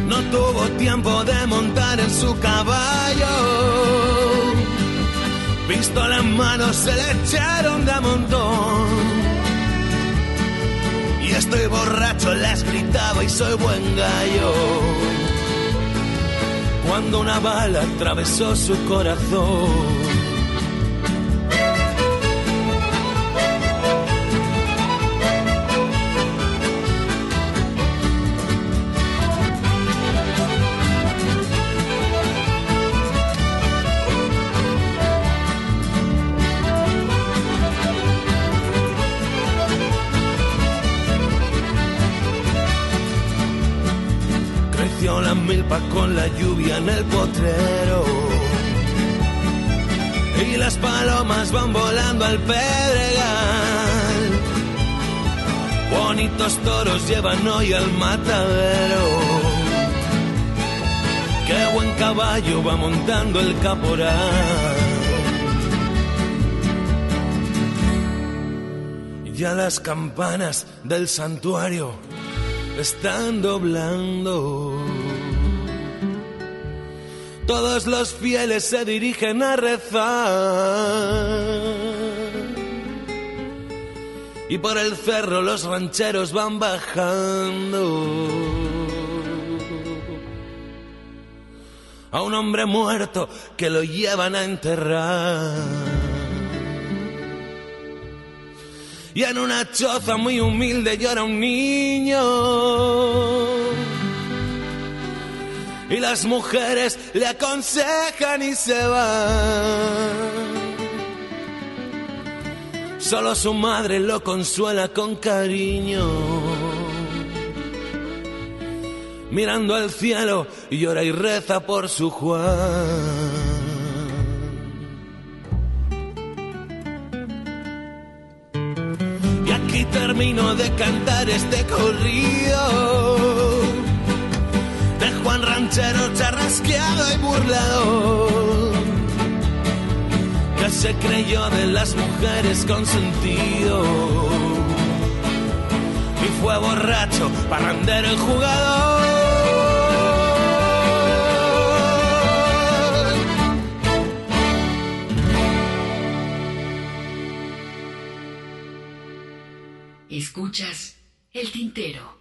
No tuvo tiempo de montar en su caballo. Pistola en mano se le echaron de montón. Y estoy borracho, les gritaba y soy buen gallo. Cuando una bala atravesó su corazón. Con la lluvia en el potrero. Y las palomas van volando al pedregal. Bonitos toros llevan hoy al matadero. Qué buen caballo va montando el caporal. Ya las campanas del santuario están doblando. Todos los fieles se dirigen a rezar. Y por el cerro los rancheros van bajando. A un hombre muerto que lo llevan a enterrar. y en una choza muy humilde llora un niño. Y las mujeres le aconsejan y se van. Solo su madre lo consuela con cariño. Mirando al cielo llora y reza por su Juan. Y aquí termino de cantar este corrido de Juan Ranchero charrasqueado y burlado que se creyó de las mujeres con sentido y fue borracho, parrandero y jugador. Escuchas el tintero.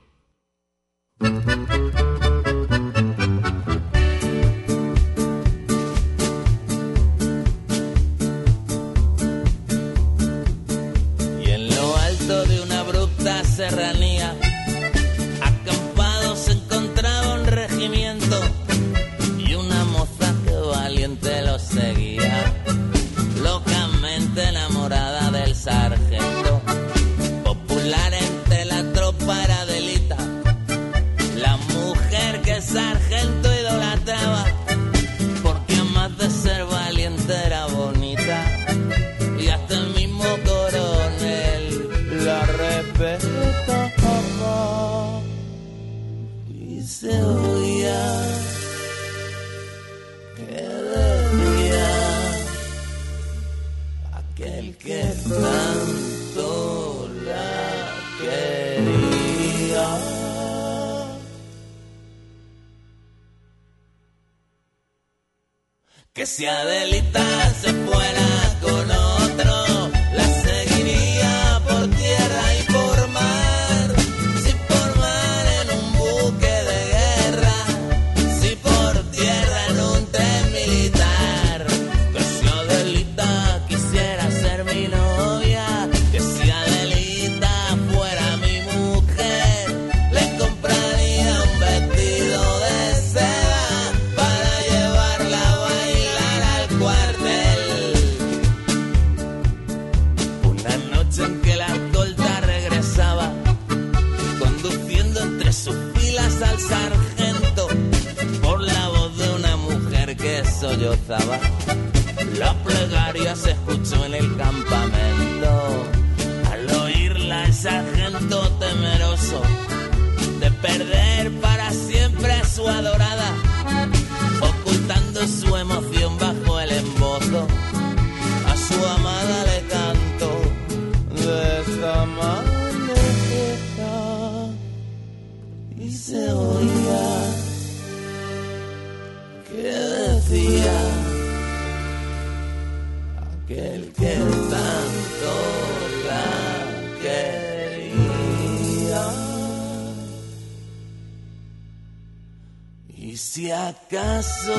Acaso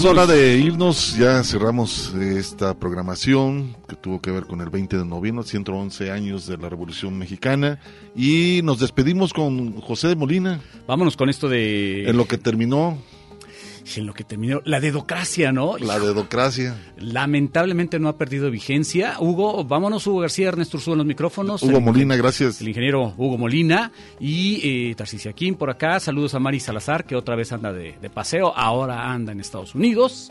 es hora de irnos, ya cerramos esta programación que tuvo que ver con el 20 de noviembre, 111 años de la Revolución Mexicana, y nos despedimos con José de Molina, Vámonos con esto de... en lo que terminó En lo que terminó. La dedocracia, ¿no? la dedocracia. Lamentablemente no ha perdido vigencia. Hugo, vámonos, Hugo García, Ernesto Ursúa en los micrófonos. Hugo El- Molina, gracias. El ingeniero Hugo Molina y eh, Tarcisia Kim por acá. Saludos a Mari Salazar, que otra vez anda de, de paseo, ahora anda en Estados Unidos.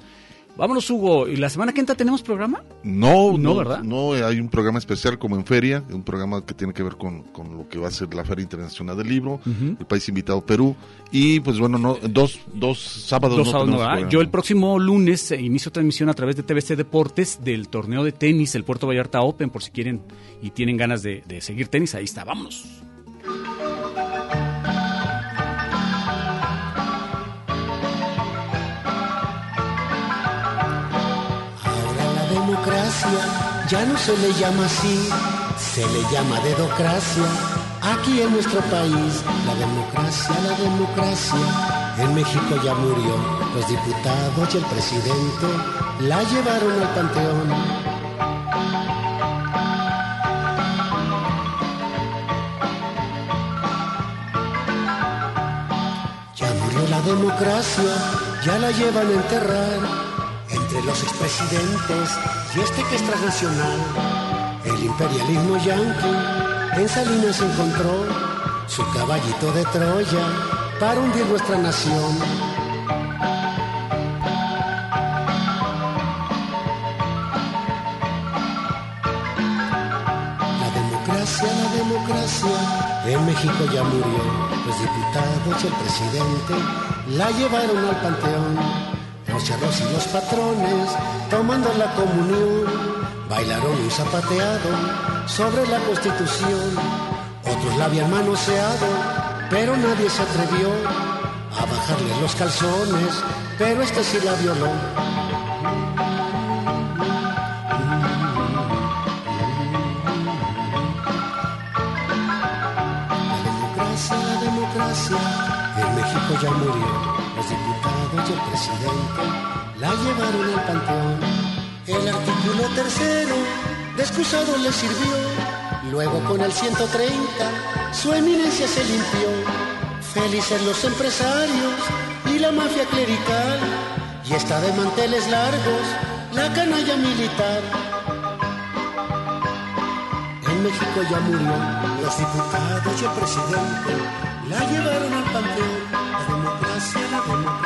Vámonos, Hugo. ¿Y la semana que entra tenemos programa? No, No, no, ¿verdad? No, hay un programa especial como en Feria, un programa que tiene que ver con, con lo que va a ser la Feria Internacional del Libro, el país invitado Perú, y pues bueno, no, dos, dos sábados Dos no sábados, tenemos programa. Yo el próximo lunes eh, inicio transmisión a través de TVC Deportes del torneo de tenis, el Puerto Vallarta Open, por si quieren y tienen ganas de, de seguir tenis. Ahí está, vámonos. Democracia ya no se le llama así, se le llama dedocracia. Aquí en nuestro país, la democracia, la democracia. En México ya murió, los diputados y el presidente la llevaron al panteón. Ya murió la democracia, ya la llevan a enterrar entre los expresidentes y este que es transnacional. El imperialismo yanqui en Salinas encontró su caballito de Troya para hundir nuestra nación. La democracia, la democracia, en México ya murió. Los diputados y el presidente la llevaron al panteón. Los charros y los patrones, tomando la comunión, bailaron un zapateado sobre la constitución. Otros la habían manoseado, pero nadie se atrevió a bajarle los calzones, pero este sí la violó. democracia, la democracia. En México ya murió. El presidente la llevaron al panteón. El artículo tercero de excusado le sirvió. Luego con el 130 su eminencia se limpió. Felices los empresarios y la mafia clerical. y está de manteles largos la canalla militar. En México ya murió, los diputados y el presidente la llevaron al panteón. La democracia, la democracia,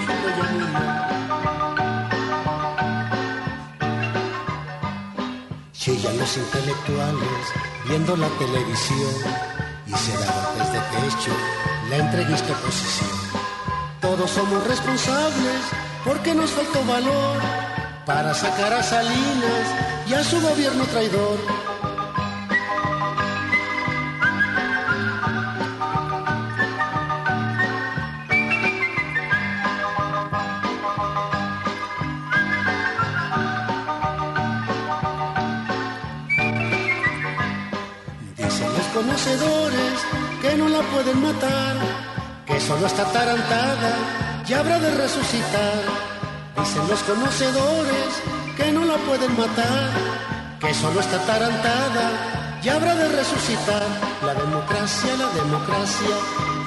murió. Chillan los intelectuales viendo la televisión y se da golpes de pecho la entrevista oposición. Todos somos responsables porque nos faltó valor para sacar a Salinas y a su gobierno traidor. Pueden matar, que solo está tarantada y habrá de resucitar. Dicen los conocedores que no la pueden matar, que solo está tarantada y habrá de resucitar. La democracia, la democracia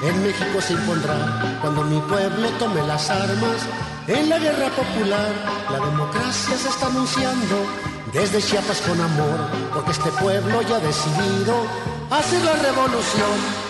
en México se impondrá cuando mi pueblo tome las armas en la guerra popular. La democracia se está anunciando desde Chiapas con amor, porque este pueblo ya ha decidido hacer la revolución.